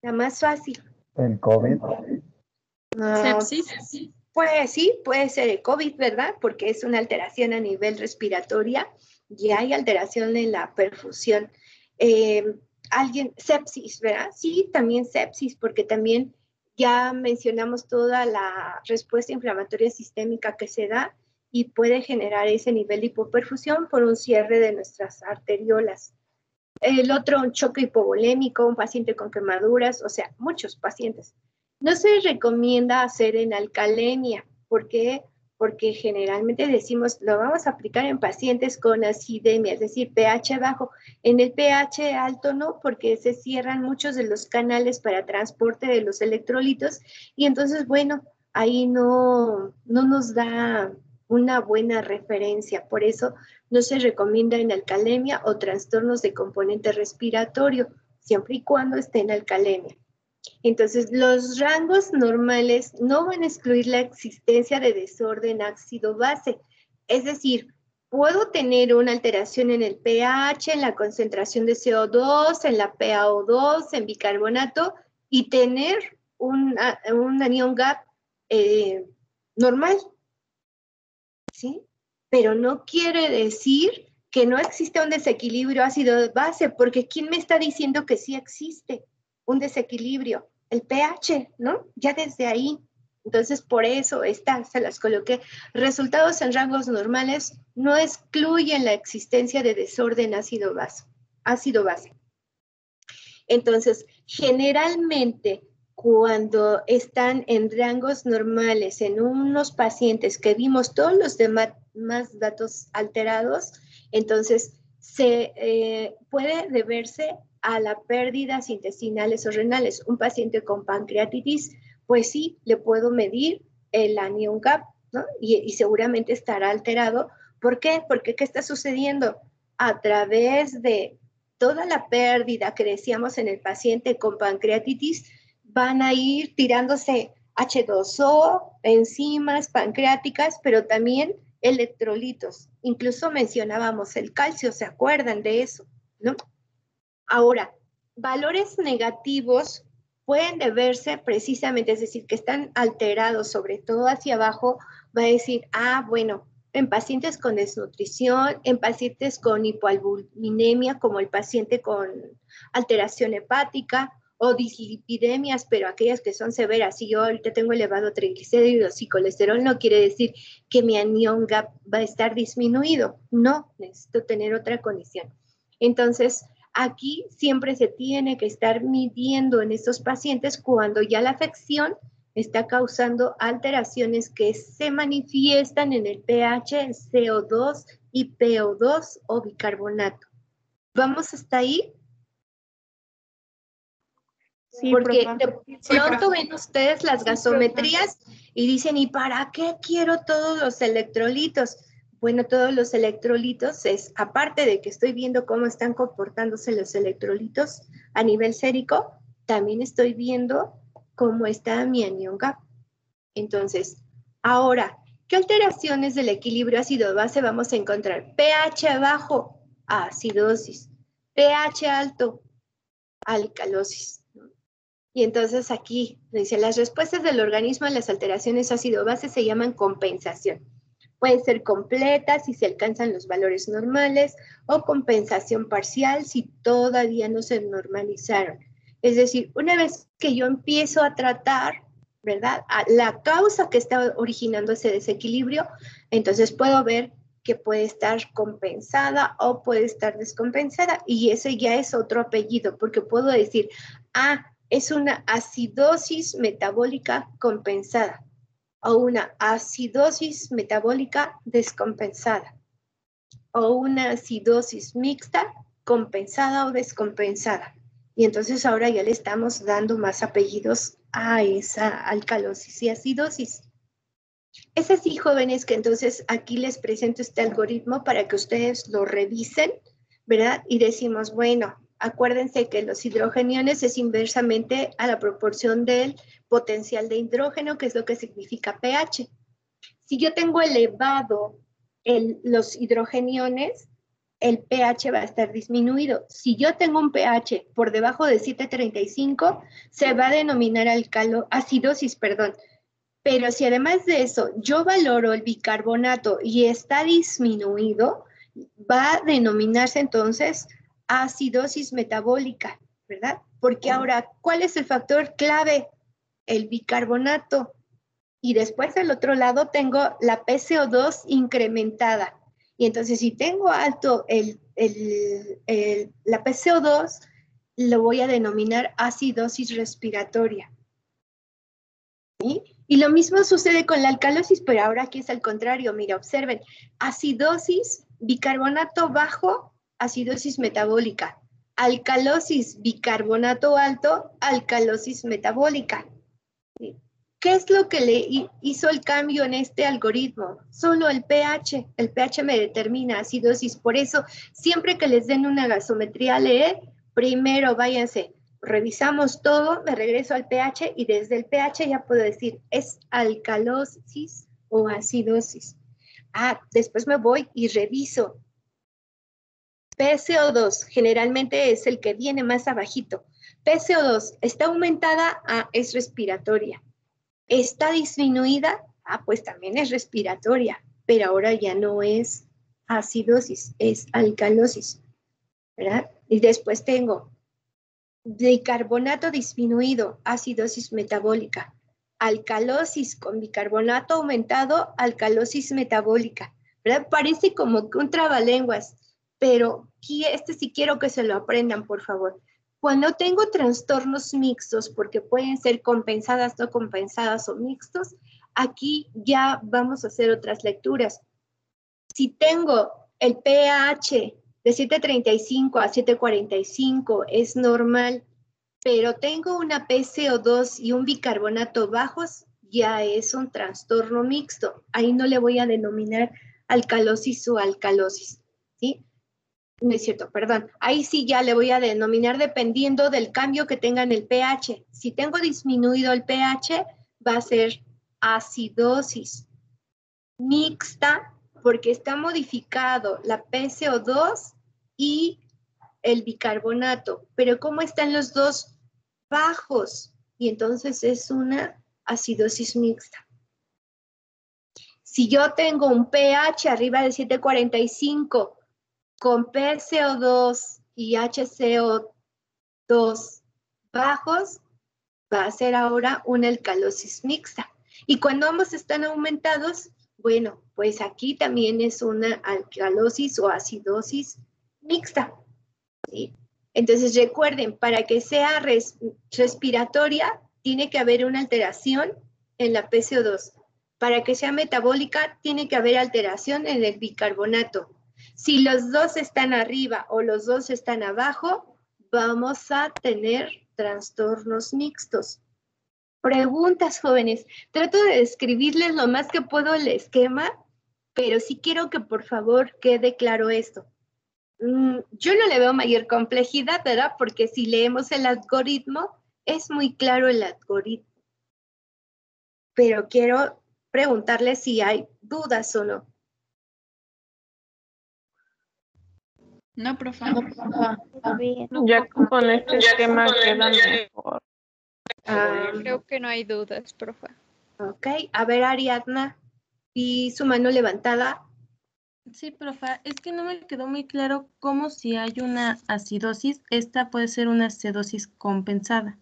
Speaker 1: la más fácil.
Speaker 6: El COVID.
Speaker 2: Sepsis.
Speaker 1: Pues sí, puede ser el COVID, ¿verdad? Porque es una alteración a nivel respiratoria y hay alteración en la perfusión. Eh, alguien, sepsis, ¿verdad? Sí, también sepsis, porque también ya mencionamos toda la respuesta inflamatoria sistémica que se da y puede generar ese nivel de hipoperfusión por un cierre de nuestras arteriolas. El otro, un choque hipovolémico, un paciente con quemaduras, o sea, muchos pacientes. No se recomienda hacer en alcalemia. ¿Por qué? Porque generalmente decimos, lo vamos a aplicar en pacientes con acidemia, es decir, pH bajo. En el pH alto no, porque se cierran muchos de los canales para transporte de los electrolitos y entonces, bueno, ahí no, no nos da una buena referencia. Por eso no se recomienda en alcalemia o trastornos de componente respiratorio, siempre y cuando esté en alcalemia. Entonces, los rangos normales no van a excluir la existencia de desorden ácido-base. Es decir, puedo tener una alteración en el pH, en la concentración de CO2, en la PaO2, en bicarbonato y tener un, un anión gap eh, normal. ¿Sí? Pero no quiere decir que no existe un desequilibrio ácido-base, porque ¿quién me está diciendo que sí existe? Un desequilibrio. el pH, ¿no? Ya desde ahí. Entonces, por eso estas se las coloqué. Resultados en rangos normales no excluyen la existencia de desorden ácido-base. Ácido-base. Entonces, generalmente, cuando están en rangos normales en unos pacientes que vimos todos los demás datos alterados, entonces se eh, puede deberse a la pérdidas intestinales o renales. Un paciente con pancreatitis, pues sí, le puedo medir el anion gap, ¿no? Y, y seguramente estará alterado. ¿Por qué? Porque ¿qué está sucediendo? A través de toda la pérdida que decíamos en el paciente con pancreatitis, van a ir tirándose H2O, enzimas pancreáticas, pero también electrolitos. Incluso mencionábamos el calcio, ¿se acuerdan de eso? ¿No? Ahora, valores negativos pueden deberse precisamente, es decir, que están alterados, sobre todo hacia abajo, va a decir, ah, bueno, en pacientes con desnutrición, en pacientes con hipoalbuminemia, como el paciente con alteración hepática, o dislipidemias, pero aquellas que son severas, si yo ahorita tengo elevado triglicéridos y colesterol, no quiere decir que mi anión gap va a estar disminuido. No, necesito tener otra condición. Entonces, aquí siempre se tiene que estar midiendo en estos pacientes cuando ya la afección está causando alteraciones que se manifiestan en el pH, CO2 y PO2 o bicarbonato. ¿Vamos hasta ahí? Porque de pronto ven ustedes las gasometrías y dicen, ¿y para qué quiero todos los electrolitos? Bueno, todos los electrolitos es, aparte de que estoy viendo cómo están comportándose los electrolitos a nivel sérico, también estoy viendo cómo está mi anion gap. Entonces, ahora, ¿qué alteraciones del equilibrio ácido-base vamos a encontrar? pH bajo, acidosis. pH alto, alcalosis. Y entonces aquí dice, las respuestas del organismo a las alteraciones ácido-base se llaman compensación. Pueden ser completas si se alcanzan los valores normales o compensación parcial si todavía no se normalizaron. Es decir, una vez que yo empiezo a tratar, ¿verdad? A la causa que está originando ese desequilibrio, entonces puedo ver que puede estar compensada o puede estar descompensada. Y ese ya es otro apellido, porque puedo decir, ah, es una acidosis metabólica compensada o una acidosis metabólica descompensada o una acidosis mixta compensada o descompensada. Y entonces ahora ya le estamos dando más apellidos a esa alcalosis y acidosis. Es así, jóvenes, que entonces aquí les presento este algoritmo para que ustedes lo revisen, ¿verdad? Y decimos, bueno, Acuérdense que los hidrogeniones es inversamente a la proporción del potencial de hidrógeno, que es lo que significa pH. Si yo tengo elevado los hidrogeniones, el pH va a estar disminuido. Si yo tengo un pH por debajo de 7.35, se va a denominar alcalo, acidosis, perdón. Pero si además de eso yo valoro el bicarbonato y está disminuido, va a denominarse entonces acidosis metabólica, ¿verdad? Porque ahora, ¿cuál es el factor clave? El bicarbonato. Y después del otro lado tengo la PCO2 incrementada. Y entonces si tengo alto el, la PCO2, lo voy a denominar acidosis respiratoria. Y lo mismo sucede con la alcalosis, pero ahora aquí es al contrario. Mira, observen, acidosis, bicarbonato bajo, acidosis metabólica. Alcalosis, bicarbonato alto, alcalosis metabólica. ¿Qué es lo que le hizo el cambio en este algoritmo? Solo el pH. El pH me determina acidosis. Por eso, siempre que les den una gasometría LE, primero váyanse, revisamos todo, me regreso al pH y desde el pH ya puedo decir, ¿es alcalosis o acidosis? Ah, después me voy y reviso PCO2 generalmente es el que viene más abajito. PCO2 está aumentada, ah, es respiratoria. Está disminuida, ah, pues también es respiratoria, pero ahora ya no es acidosis, es alcalosis. ¿verdad? Y después tengo Bicarbonato disminuido, acidosis metabólica. Alcalosis con bicarbonato aumentado, alcalosis metabólica. ¿Verdad? Parece como que un trabalenguas, pero este sí quiero que se lo aprendan, por favor. Cuando tengo trastornos mixtos, porque pueden ser compensadas, no compensadas o mixtos, aquí ya vamos a hacer otras lecturas. Si tengo el pH de 735 a 745 es normal, pero tengo una PCO2 y un bicarbonato bajos, ya es un trastorno mixto. Ahí no le voy a denominar alcalosis o alcalosis, ¿sí? No es cierto, perdón. Ahí sí ya le voy a denominar dependiendo del cambio que tenga en el pH. Si tengo disminuido el pH, va a ser acidosis mixta porque está modificado la PCO2 y el bicarbonato. Pero ¿cómo están los dos bajos? Y entonces es una acidosis mixta. Si yo tengo un pH arriba de 745 con PCO2 y HCO2 bajos, va a ser ahora una alcalosis mixta. Y cuando ambos están aumentados, bueno, pues aquí también es una alcalosis o acidosis mixta. Entonces recuerden, para que sea respiratoria, tiene que haber una alteración en la PCO2. Para que sea metabólica, tiene que haber alteración en el bicarbonato. Si los dos están arriba o los dos están abajo, vamos a tener trastornos mixtos. Preguntas, jóvenes. Trato de describirles lo más que puedo el esquema, pero sí quiero que por favor quede claro esto. Mm, yo no le veo mayor complejidad, ¿verdad? Porque si leemos el algoritmo, es muy claro el algoritmo. Pero quiero preguntarles si hay dudas o no.
Speaker 2: No, profe.
Speaker 10: Ya con este esquema queda mejor.
Speaker 1: Ah,
Speaker 2: Creo que no hay dudas, profe.
Speaker 1: ok, a ver Ariadna, y su mano levantada.
Speaker 11: Sí, profe, es que no me quedó muy claro cómo si hay una acidosis, esta puede ser una acidosis compensada.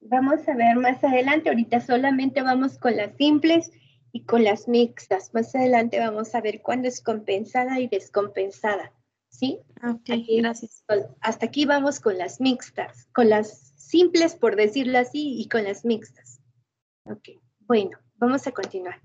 Speaker 1: Vamos a ver más adelante, ahorita solamente vamos con las simples y con las mixtas. Más adelante vamos a ver cuándo es compensada y descompensada. ¿Sí?
Speaker 11: Ok,
Speaker 1: Aquí-
Speaker 11: gracias.
Speaker 1: Hasta aquí vamos con las mixtas, con las simples, por decirlo así, y con las mixtas. Ok, bueno, vamos a continuar.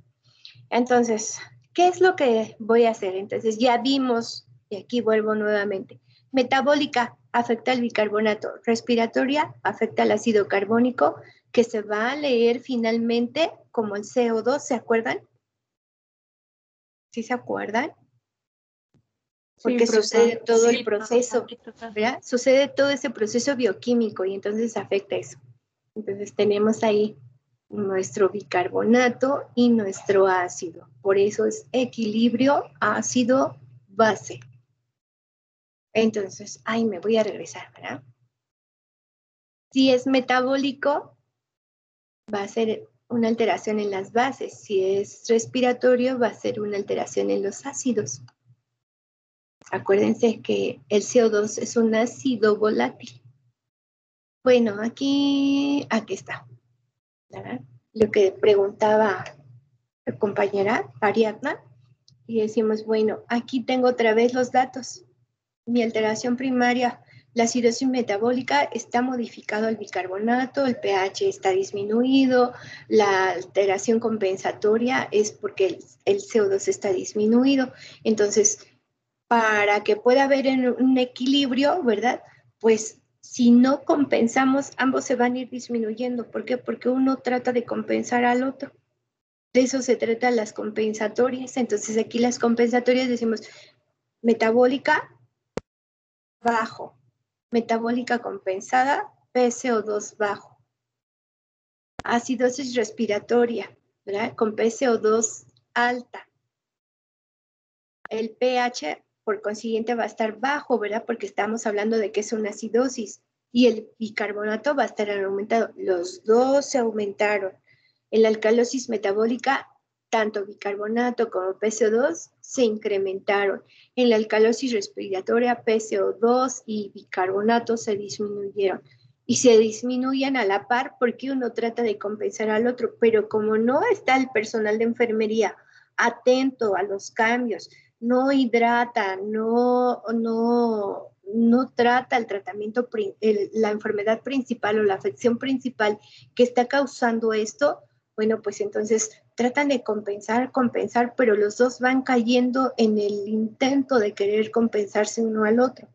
Speaker 1: Entonces, ¿qué es lo que voy a hacer? Entonces, ya vimos, y aquí vuelvo nuevamente. Metabólica afecta al bicarbonato, respiratoria afecta al ácido carbónico, que se va a leer finalmente como el CO2, ¿se acuerdan? ¿Sí se acuerdan? Porque sucede todo
Speaker 11: Sí,
Speaker 1: el proceso. Sucede todo ese proceso bioquímico y entonces afecta eso. Entonces tenemos ahí nuestro bicarbonato y nuestro ácido. Por eso es equilibrio ácido-base. Entonces, ahí me voy a regresar, ¿verdad? Si es metabólico, va a ser una alteración en las bases. Si es respiratorio, va a ser una alteración en los ácidos. Acuérdense que el CO2 es un ácido volátil. Bueno, aquí, aquí está. Lo que preguntaba la compañera Ariadna. Y decimos, bueno, aquí tengo otra vez los datos. Mi alteración primaria, la acidosis metabólica está modificado el bicarbonato, el pH está disminuido, la alteración compensatoria es porque el, el CO2 está disminuido. Entonces, para que pueda haber un equilibrio, ¿verdad? Pues si no compensamos, ambos se van a ir disminuyendo. ¿Por qué? Porque uno trata de compensar al otro. De eso se trata las compensatorias. Entonces aquí las compensatorias decimos metabólica bajo, metabólica compensada, PCO2 bajo. Acidosis respiratoria, ¿verdad? Con PCO2 alta. El pH, por consiguiente, va a estar bajo, ¿verdad? Porque estamos hablando de que es una acidosis. Y el bicarbonato va a estar aumentado. Los dos se aumentaron. En la alcalosis metabólica, tanto bicarbonato como PCO2 se incrementaron. En la alcalosis respiratoria, PCO2 y bicarbonato se disminuyeron. Y se disminuyen a la par porque uno trata de compensar al otro, pero como no está el personal de enfermería atento a los cambios, no hidrata, no, no, no trata el tratamiento, la enfermedad principal o la afección principal que está causando esto, bueno, pues entonces tratan de compensar, compensar, pero los dos van cayendo en el intento de querer compensarse uno al otro.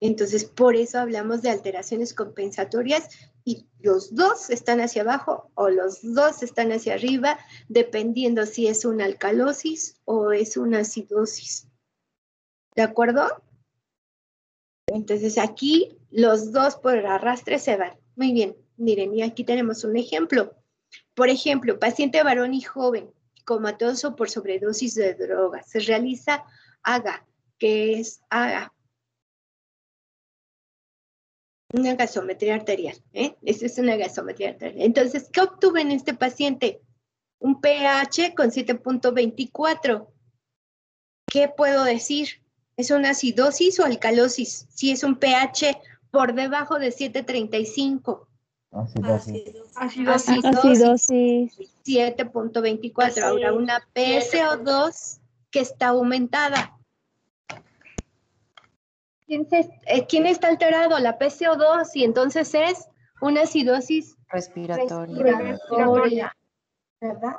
Speaker 1: Entonces, por eso hablamos de alteraciones compensatorias y los dos están hacia abajo o los dos están hacia arriba, dependiendo si es una alcalosis o es una acidosis. ¿De acuerdo? Entonces aquí los dos por arrastre se van. Muy bien, miren, y aquí tenemos un ejemplo. Por ejemplo, paciente varón y joven, comatoso por sobredosis de drogas. Se realiza AGA, que es AGA. Una gasometría arterial. ¿eh? Esta es una gasometría arterial. Entonces, ¿qué obtuve en este paciente? Un pH con 7.24. ¿Qué puedo decir? ¿Es una acidosis o alcalosis? Si es un pH por debajo de 735.
Speaker 6: Acidosis.
Speaker 1: Acidosis. 7.24. Ahora una PSO2 que está aumentada. Eh, ¿Quién, está alterado? La PCO2 y entonces es una acidosis
Speaker 7: respiratoria.
Speaker 1: respiratoria. ¿Verdad?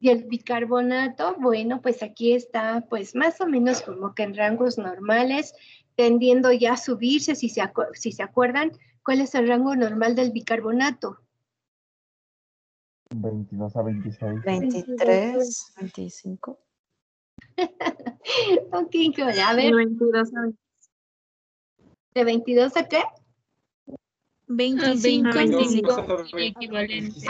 Speaker 1: Y el bicarbonato, bueno, pues aquí está pues más o menos como que en rangos normales, tendiendo ya a subirse, si se, si se acuerdan, ¿cuál es el rango normal del bicarbonato?
Speaker 6: 22 a 26.
Speaker 7: 23, 25.
Speaker 1: ok, a ver. 22 a ¿De 22 a qué?
Speaker 11: 25, 25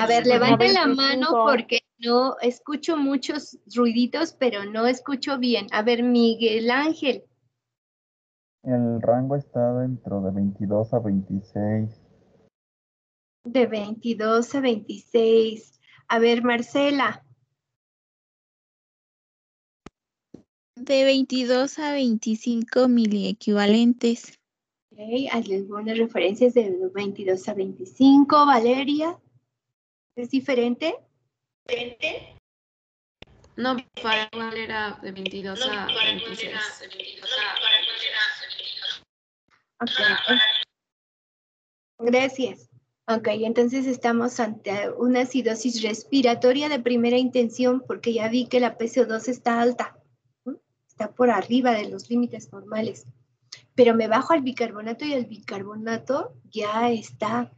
Speaker 1: A ver, levanten la mano porque no escucho muchos ruiditos, pero no escucho bien. A ver, Miguel Ángel.
Speaker 6: El rango está dentro de 22 a 26.
Speaker 1: De 22 a 26. A ver, Marcela.
Speaker 4: De 22 a 25 miliequivalentes.
Speaker 1: Ok, algunas referencias de 22 a 25. Valeria. ¿Es diferente?
Speaker 9: No, para igual era de 22 a 26.
Speaker 1: Gracias. Ok, entonces estamos ante una acidosis respiratoria de primera intención porque ya vi que la PCO2 está alta, está por arriba de los límites normales. Pero me bajo al bicarbonato y el bicarbonato ya está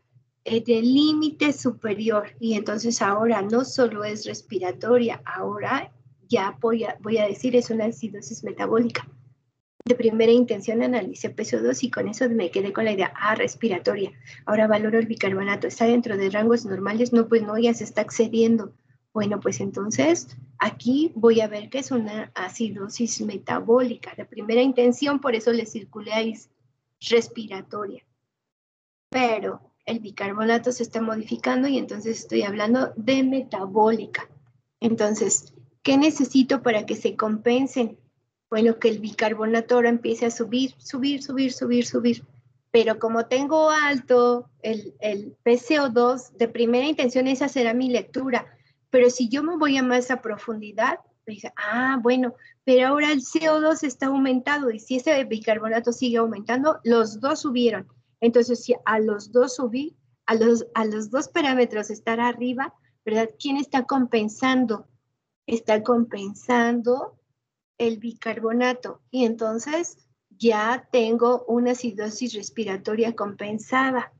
Speaker 1: eh, de límite superior y entonces ahora no solo es respiratoria, ahora ya voy a decir es una acidosis metabólica. De primera intención analicé PSO2 y con eso me quedé con la idea, ah, respiratoria. Ahora valoro el bicarbonato, está dentro de rangos normales, no, pues no, ya se está excediendo. Bueno, pues entonces aquí voy a ver que es una acidosis metabólica. De primera intención, por eso le circuláis respiratoria. Pero el bicarbonato se está modificando y entonces estoy hablando de metabólica. Entonces, ¿qué necesito para que se compensen? Bueno, que el bicarbonato ahora empiece a subir, subir, subir, subir, subir. Pero como tengo alto el, el PCO2, de primera intención esa será mi lectura. Pero si yo me voy a más a profundidad, dice, ah, bueno, pero ahora el CO2 está aumentado y si ese bicarbonato sigue aumentando, los dos subieron. Entonces, si a los dos subí, a los, a los dos parámetros estar arriba, ¿verdad? ¿Quién está compensando? Está compensando el bicarbonato. Y entonces ya tengo una acidosis respiratoria compensada.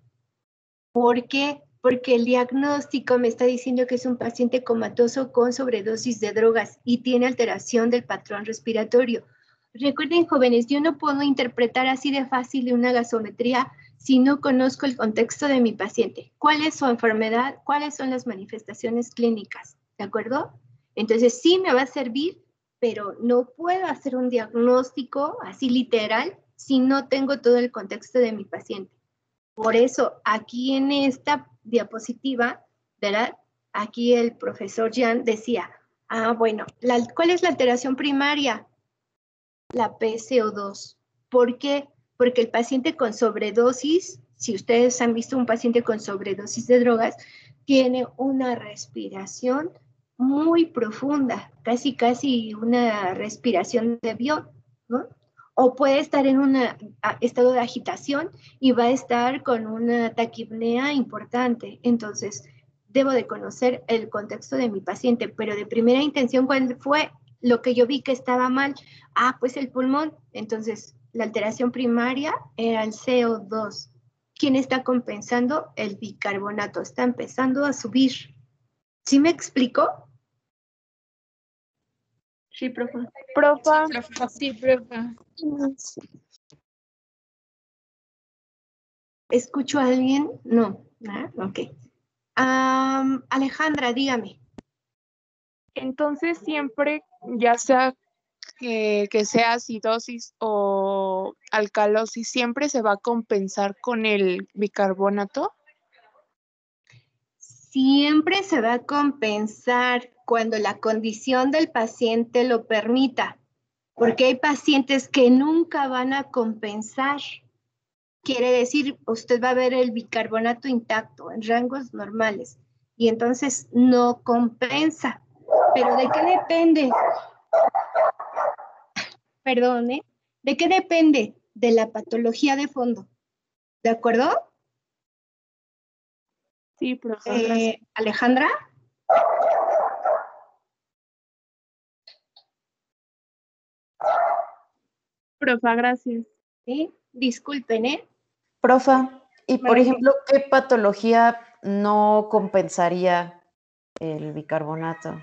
Speaker 1: ¿Por qué? Porque el diagnóstico me está diciendo que es un paciente comatoso con sobredosis de drogas y tiene alteración del patrón respiratorio. Recuerden, jóvenes, yo no puedo interpretar así de fácil una gasometría si no conozco el contexto de mi paciente. ¿Cuál es su enfermedad? ¿Cuáles son las manifestaciones clínicas? ¿De acuerdo? Entonces sí me va a servir, pero no puedo hacer un diagnóstico así literal si no tengo todo el contexto de mi paciente. Por eso aquí en esta diapositiva, ¿verdad? Aquí el profesor Jan decía, Ah, bueno, ¿cuál es la alteración primaria? La PCO2. ¿Por qué? Porque el paciente con sobredosis, si ustedes han visto un paciente con sobredosis de drogas, tiene una respiración muy profunda, casi casi una respiración de avión, ¿no? O puede estar en un estado de agitación y va a estar con una taquipnea importante. Entonces, debo de conocer el contexto de mi paciente, pero de primera intención, ¿cuál fue lo que yo vi que estaba mal? Ah, pues el pulmón. Entonces, la alteración primaria era el CO2. ¿Quién está compensando? El bicarbonato. Está empezando a subir. ¿Sí me explico?
Speaker 2: Sí, profe.
Speaker 5: Profa.
Speaker 4: Sí, profa.
Speaker 1: ¿Escucho a alguien? No. Ah, ok. Am, Alejandra, dígame.
Speaker 5: Entonces siempre, ya sea que, que sea acidosis o alcalosis, siempre se va a compensar con el bicarbonato.
Speaker 1: Siempre se va a compensar cuando la condición del paciente lo permita, porque hay pacientes que nunca van a compensar. Quiere decir, usted va a ver el bicarbonato intacto en rangos normales y entonces no compensa. ¿Pero de qué depende? Perdón, ¿eh? ¿De qué depende? De la patología de fondo. ¿De acuerdo?
Speaker 5: Sí, profe.
Speaker 1: Eh, Alejandra.
Speaker 5: Profa, gracias.
Speaker 1: Sí, disculpen, ¿eh?
Speaker 7: Profa, y por ejemplo, ¿qué patología no compensaría el bicarbonato?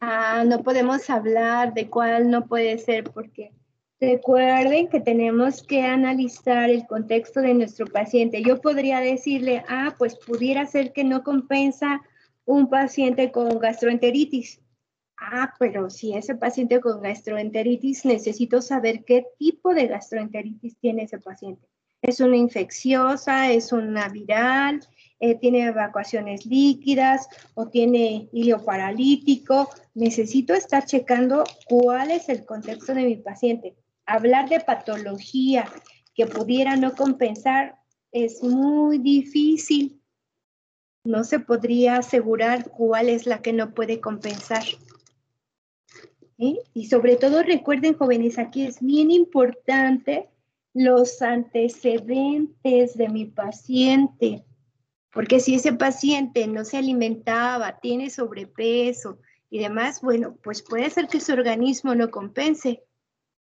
Speaker 1: Ah, no podemos hablar de cuál no puede ser porque recuerden que tenemos que analizar el contexto de nuestro paciente. Yo podría decirle, ah, pues pudiera ser que no compensa un paciente con gastroenteritis. Ah, pero si ese paciente con gastroenteritis, necesito saber qué tipo de gastroenteritis tiene ese paciente. ¿Es una infecciosa? ¿Es una viral? eh, ¿Tiene evacuaciones líquidas? ¿O tiene hilo paralítico? Necesito estar checando cuál es el contexto de mi paciente. Hablar de patología que pudiera no compensar es muy difícil. No se podría asegurar cuál es la que no puede compensar. Y sobre todo recuerden, jóvenes, aquí es bien importante los antecedentes de mi paciente, porque si ese paciente no se alimentaba, tiene sobrepeso y demás, bueno, pues puede ser que su organismo no compense.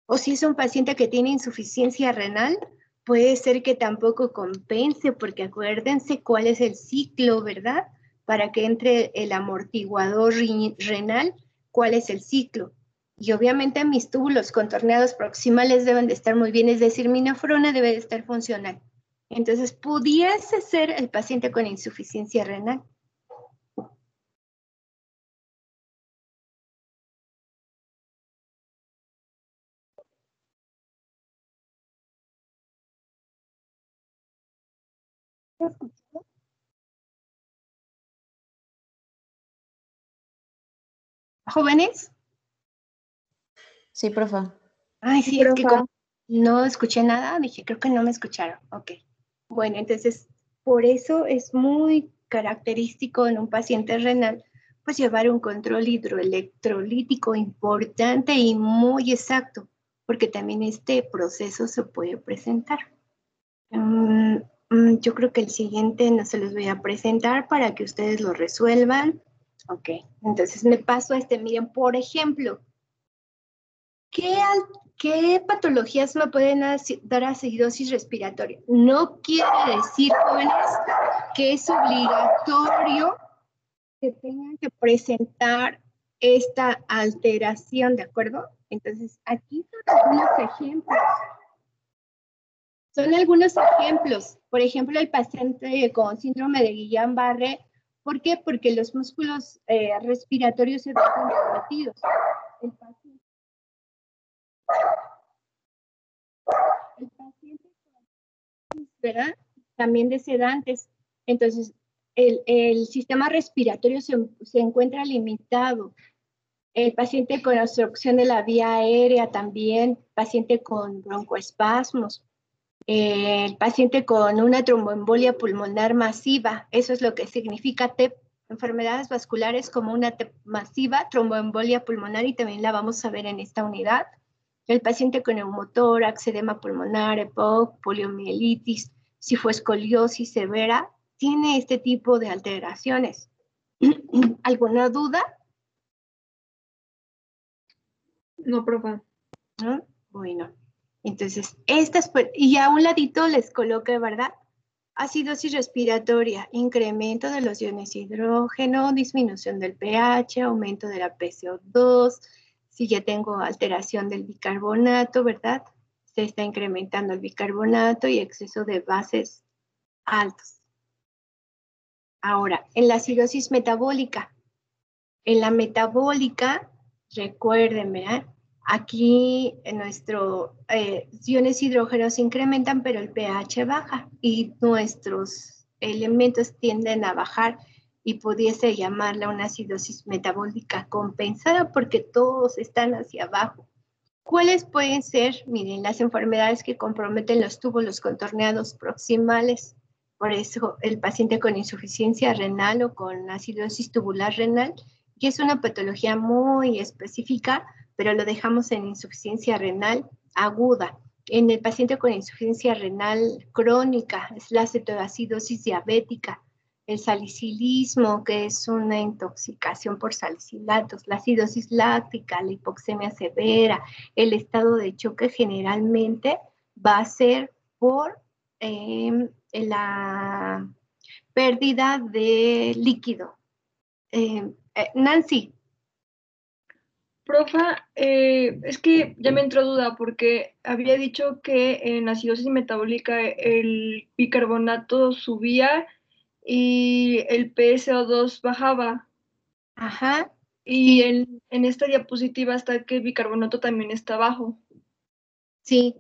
Speaker 1: O si es un paciente que tiene insuficiencia renal, puede ser que tampoco compense, porque acuérdense cuál es el ciclo, ¿verdad? Para que entre el amortiguador renal, cuál es el ciclo. Y obviamente mis túbulos contorneados proximales deben de estar muy bien, es decir, mi nefrona debe de estar funcional. Entonces, pudiese ser el paciente con insuficiencia renal. ¿Jóvenes?
Speaker 7: Sí, profa.
Speaker 1: Ay, sí, es que como no escuché nada, dije, creo que no me escucharon. Ok. Bueno, entonces, por eso es muy característico en un paciente renal, pues llevar un control hidroelectrolítico importante y muy exacto, porque también este proceso se puede presentar. Mm, yo creo que el siguiente no se los voy a presentar para que ustedes lo resuelvan. Ok, entonces me paso a este. Miren, por ejemplo, ¿qué, qué patologías me pueden dar acidosis respiratoria? No quiere decir, jóvenes, que es obligatorio que tengan que presentar esta alteración, ¿de acuerdo? Entonces, aquí son algunos ejemplos. Son algunos ejemplos. Por ejemplo, el paciente con síndrome de Guillain-Barré. ¿Por qué? Porque los músculos eh, respiratorios se ven comprometidos. El paciente, el ¿verdad? También de sedantes. Entonces, el, el sistema respiratorio se, se encuentra limitado. El paciente con obstrucción de la vía aérea también, paciente con broncoespasmos, el paciente con una tromboembolia pulmonar masiva, eso es lo que significa TEP, enfermedades vasculares como una TEP masiva, tromboembolia pulmonar y también la vamos a ver en esta unidad. El paciente con neumotórax, edema pulmonar, EPOC, poliomielitis, si fue escoliosis severa, tiene este tipo de alteraciones. ¿Alguna duda?
Speaker 2: No, profe.
Speaker 1: Bueno, entonces, estas, y a un ladito les coloque, ¿verdad? Acidosis respiratoria, incremento de los iones hidrógeno, disminución del pH, aumento de la PCO2, si ya tengo alteración del bicarbonato, ¿verdad? Se está incrementando el bicarbonato y exceso de bases altos. Ahora, en la acidosis metabólica. En la metabólica, recuerden, ¿verdad? Aquí en nuestro eh, iones hidrógeno se incrementan, pero el pH baja y nuestros elementos tienden a bajar y pudiese llamarla una acidosis metabólica compensada porque todos están hacia abajo. ¿Cuáles pueden ser? Miren, las enfermedades que comprometen los túbulos contorneados proximales. Por eso el paciente con insuficiencia renal o con acidosis tubular renal, que es una patología muy específica, pero lo dejamos en insuficiencia renal aguda. En el paciente con insuficiencia renal crónica es la cetoacidosis diabética, el salicilismo, que es una intoxicación por salicilatos, la acidosis láctica, la hipoxemia severa, el estado de choque generalmente va a ser por em, la pérdida de líquido. Em, eh, Nancy.
Speaker 12: Profa, eh, es que ya me entró duda porque había dicho que en acidosis metabólica el bicarbonato subía y el PSO2 bajaba.
Speaker 1: Ajá.
Speaker 12: Y en, en esta diapositiva está que el bicarbonato también está bajo.
Speaker 1: Sí,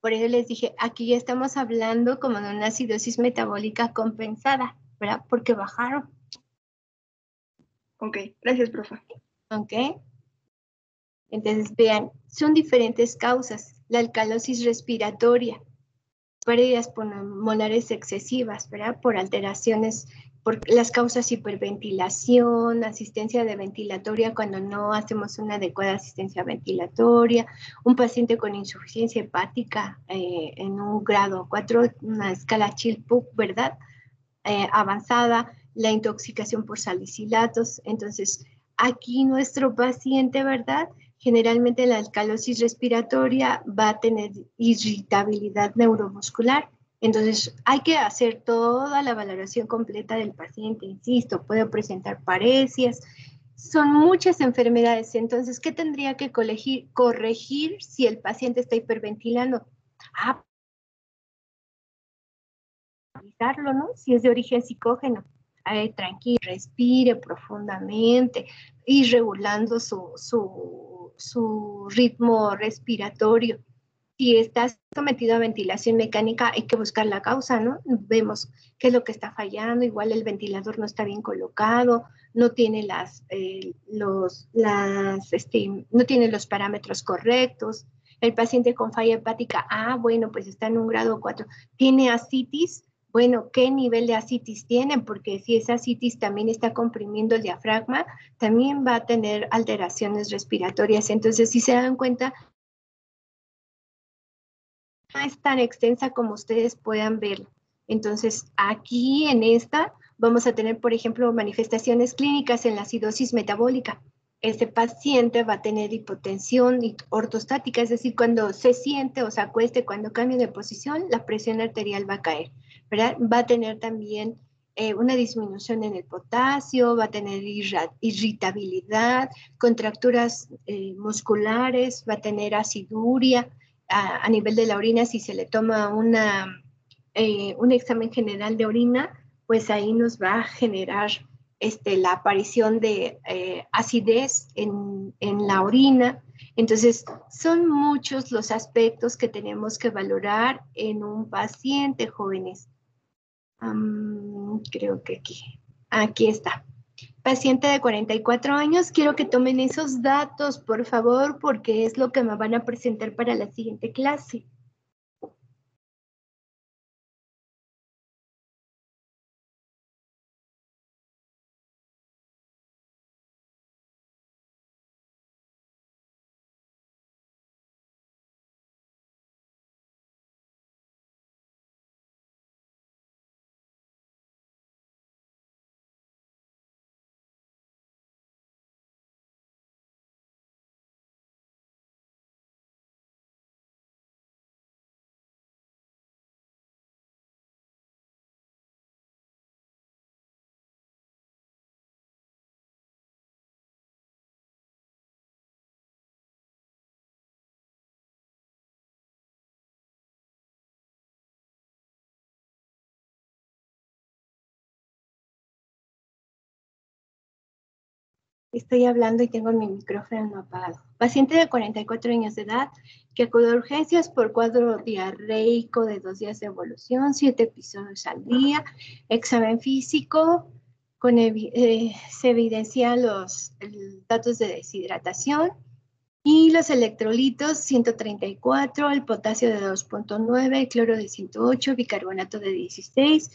Speaker 1: por eso les dije, aquí ya estamos hablando como de una acidosis metabólica compensada, ¿verdad? Porque bajaron.
Speaker 12: Ok, gracias, profe.
Speaker 1: Ok. Entonces, vean, son diferentes causas. La alcalosis respiratoria, pérdidas pulmonares excesivas, ¿verdad? Por alteraciones, por las causas hiperventilación, asistencia de ventilatoria cuando no hacemos una adecuada asistencia ventilatoria, un paciente con insuficiencia hepática eh, en un grado 4, una escala Chill-Pugh, ¿verdad? Eh, avanzada, la intoxicación por salicilatos. Entonces, aquí nuestro paciente, ¿verdad? Generalmente la alcalosis respiratoria va a tener irritabilidad neuromuscular. Entonces, hay que hacer toda la valoración completa del paciente, insisto, puede presentar parecias, son muchas enfermedades. Entonces, ¿qué tendría que corregir, corregir si el paciente está hiperventilando? Ah, ¿no? Si es de origen psicógeno. tranquilo, respire profundamente, ir regulando su, su, su ritmo respiratorio. Si estás sometido a ventilación mecánica, hay que buscar la causa, ¿no? Vemos qué es lo que está fallando, igual el ventilador no está bien colocado, no tiene las, eh, los, las, este, no tiene los parámetros correctos. El paciente con falla hepática, ah, bueno, pues está en un grado 4. Tiene ascitis, bueno, ¿qué nivel de asitis tienen? Porque si esa asitis también está comprimiendo el diafragma, también va a tener alteraciones respiratorias. Entonces, si se dan cuenta, no es tan extensa como ustedes puedan ver. Entonces, aquí en esta vamos a tener, por ejemplo, manifestaciones clínicas en la acidosis metabólica. Este paciente va a tener hipotensión ortostática, es decir, cuando se siente o se acueste, cuando cambie de posición, la presión arterial va a caer. Va a tener también eh, una disminución en el potasio, va a tener irritabilidad, contracturas eh, musculares, va a tener aciduria a, nivel de la orina. Si se le toma una, eh, un examen general de orina, pues ahí nos va a generar este, la aparición de acidez en, en la orina, entonces, son muchos los aspectos que tenemos que valorar en un paciente, jóvenes creo que aquí. Aquí está. paciente de 44 años, quiero que tomen esos datos, por favor, porque es lo que me van a presentar para la siguiente clase. Estoy hablando y tengo mi micrófono apagado. Paciente de 44 años de edad que acude a urgencias por cuadro diarreico de dos días de evolución, siete episodios al día, examen físico, con eh, se evidencian los datos de deshidratación y los electrolitos 134, el potasio de 2.9, el cloro de 108, bicarbonato de 16,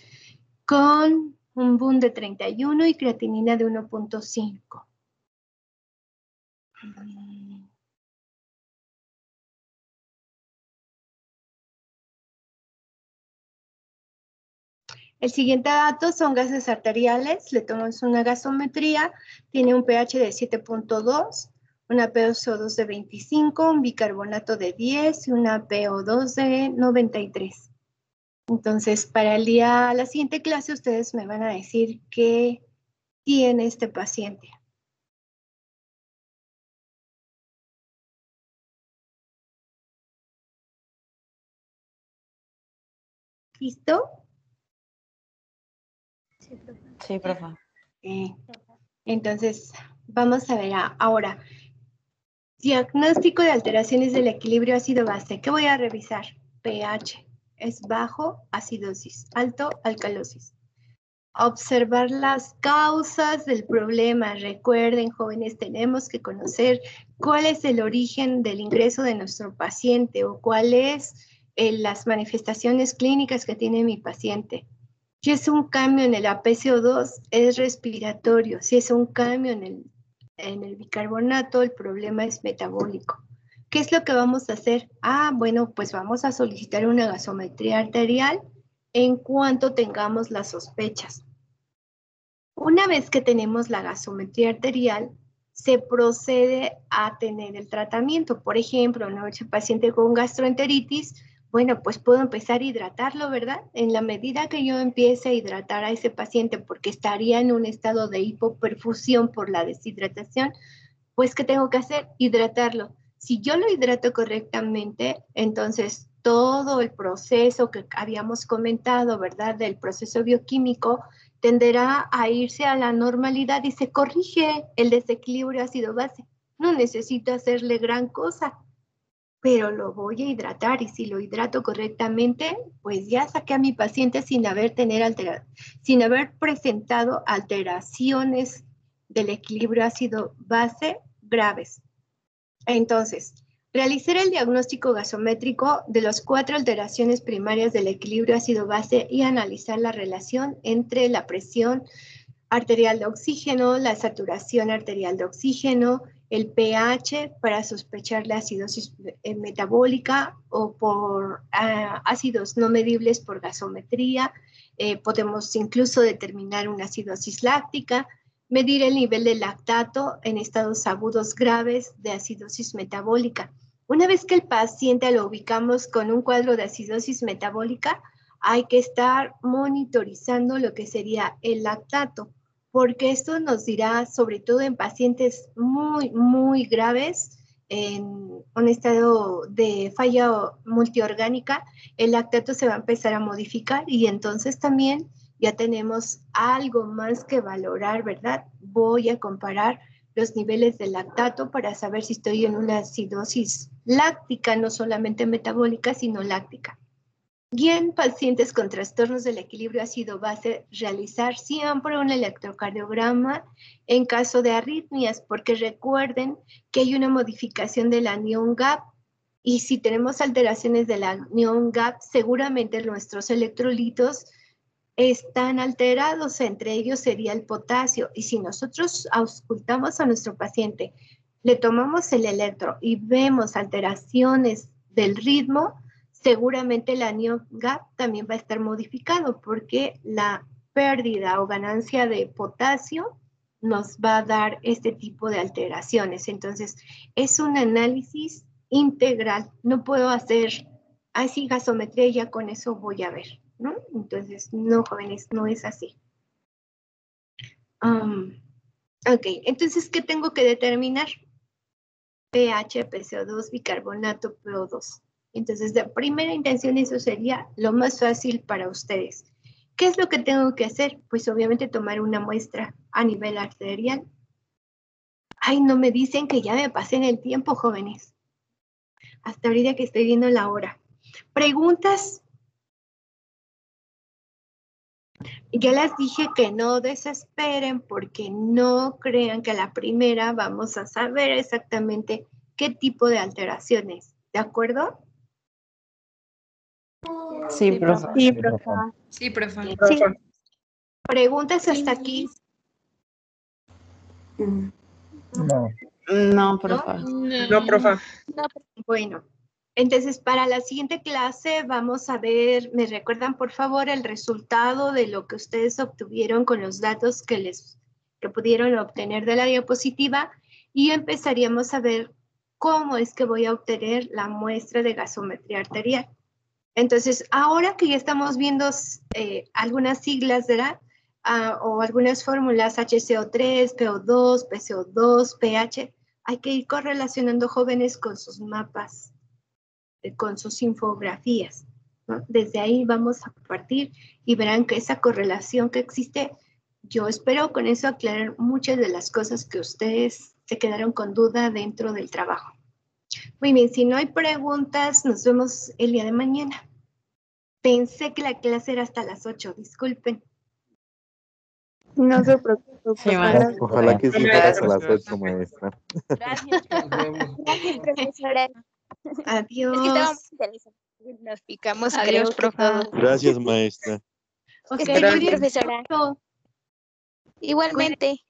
Speaker 1: con un boom de 31 y creatinina de 1.5. El siguiente dato son gases arteriales. Le tomamos una gasometría. Tiene un pH de 7.2, una PO2 de 25, un bicarbonato de 10 y una PO2 de 93. Entonces, para el día, la siguiente clase, ustedes me van a decir qué tiene este paciente. ¿Listo?
Speaker 7: Sí, profe.
Speaker 1: entonces, vamos a ver ahora. Diagnóstico de alteraciones del equilibrio ácido-base. ¿Qué voy a revisar? pH. Es bajo, acidosis. Alto, alcalosis. Observar las causas del problema. Recuerden, jóvenes, tenemos que conocer cuál es el origen del ingreso de nuestro paciente o cuál es las manifestaciones clínicas que tiene mi paciente. Si es un cambio en el APCO2, es respiratorio. Si es un cambio en el, en el bicarbonato, el problema es metabólico. ¿Qué es lo que vamos a hacer? Ah, bueno, pues vamos a solicitar una gasometría arterial en cuanto tengamos las sospechas. Una vez que tenemos la gasometría arterial, se procede a tener el tratamiento. Por ejemplo, una paciente con gastroenteritis, bueno, pues puedo empezar a hidratarlo, ¿verdad? En la medida que yo empiece a hidratar a ese paciente porque estaría en un estado de hipoperfusión por la deshidratación, pues ¿qué tengo que hacer? Hidratarlo. Si yo lo hidrato correctamente, entonces todo el proceso que habíamos comentado, ¿verdad? Del proceso bioquímico tenderá a irse a la normalidad y se corrige el desequilibrio ácido-base. No necesito hacerle gran cosa pero lo voy a hidratar y si lo hidrato correctamente, pues ya saqué a mi paciente sin haber, tener sin haber presentado alteraciones del equilibrio ácido-base graves. Entonces, realizar el diagnóstico gasométrico de las cuatro alteraciones primarias del equilibrio ácido-base y analizar la relación entre la presión arterial de oxígeno, la saturación arterial de oxígeno, el pH para sospechar la acidosis eh, metabólica o por ah, ácidos no medibles por gasometría. Eh, podemos incluso determinar una acidosis láctica, medir el nivel de lactato en estados agudos graves de acidosis metabólica. Una vez que el paciente lo ubicamos con un cuadro de acidosis metabólica, hay que estar monitorizando lo que sería el lactato porque esto nos dirá, sobre todo en pacientes muy, muy graves, en un estado de falla multiorgánica, el lactato se va a empezar a modificar y entonces también ya tenemos algo más que valorar, ¿verdad? Voy a comparar los niveles de lactato para saber si estoy en una acidosis láctica, no solamente metabólica, sino láctica. Y en pacientes con trastornos del equilibrio ácido-base, realizar siempre un electrocardiograma en caso de arritmias, porque recuerden que hay una modificación del anión GAP y si tenemos alteraciones del anión GAP, seguramente nuestros electrolitos están alterados, entre ellos sería el potasio. Y si nosotros auscultamos a nuestro paciente, le tomamos el electro y vemos alteraciones del ritmo, seguramente el anión GAP también va a estar modificado porque la pérdida o ganancia de potasio nos va a dar este tipo de alteraciones. Entonces, es un análisis integral. No puedo hacer así gasometría ya con eso voy a ver, ¿no? Entonces, no, jóvenes, no es así. Um, ok, entonces, ¿qué tengo que determinar? pH, PCO2, bicarbonato, PO2. Entonces, de primera intención, eso sería lo más fácil para ustedes. ¿Qué es lo que tengo que hacer? Pues obviamente tomar una muestra a nivel arterial. Ay, no me dicen que ya me pasé en el tiempo, jóvenes. Hasta ahorita que estoy viendo la hora. Preguntas. Ya les dije que no desesperen porque no crean que a la primera vamos a saber exactamente qué tipo de alteraciones. ¿De acuerdo?
Speaker 7: Sí, profe.
Speaker 9: Sí, profe. Sí, profe.
Speaker 1: Sí. ¿Preguntas hasta aquí?
Speaker 6: No.
Speaker 7: No, profe.
Speaker 10: No, profe.
Speaker 1: Bueno, entonces para la siguiente clase vamos a ver, ¿me recuerdan por favor el resultado de lo que ustedes obtuvieron con los datos que les que pudieron obtener de la diapositiva? Y empezaríamos a ver cómo es que voy a obtener la muestra de gasometría arterial. Entonces, ahora que ya estamos viendo eh, algunas siglas, ¿verdad? Ah, o algunas fórmulas HCO3, PO2, PCO2, pH, hay que ir correlacionando jóvenes con sus mapas, eh, con sus infografías. Desde ahí vamos a partir y verán que esa correlación que existe, yo espero con eso aclarar muchas de las cosas que ustedes se quedaron con duda dentro del trabajo. Muy bien, si no hay preguntas, nos vemos el día de mañana. Pensé que la clase era hasta las 8, disculpen.
Speaker 5: No se preocupe.
Speaker 7: Sí.
Speaker 13: Ojalá que sí fueras a las 8, maestra.
Speaker 8: Gracias.
Speaker 4: Gracias, profesora.
Speaker 1: Adiós.
Speaker 4: Nos picamos,
Speaker 9: Adiós,
Speaker 4: creo que
Speaker 9: profe.
Speaker 4: todos.
Speaker 13: Gracias, maestra.
Speaker 1: Ok,
Speaker 4: Que esté muy bien,
Speaker 1: cuídense
Speaker 4: profesora. Igualmente.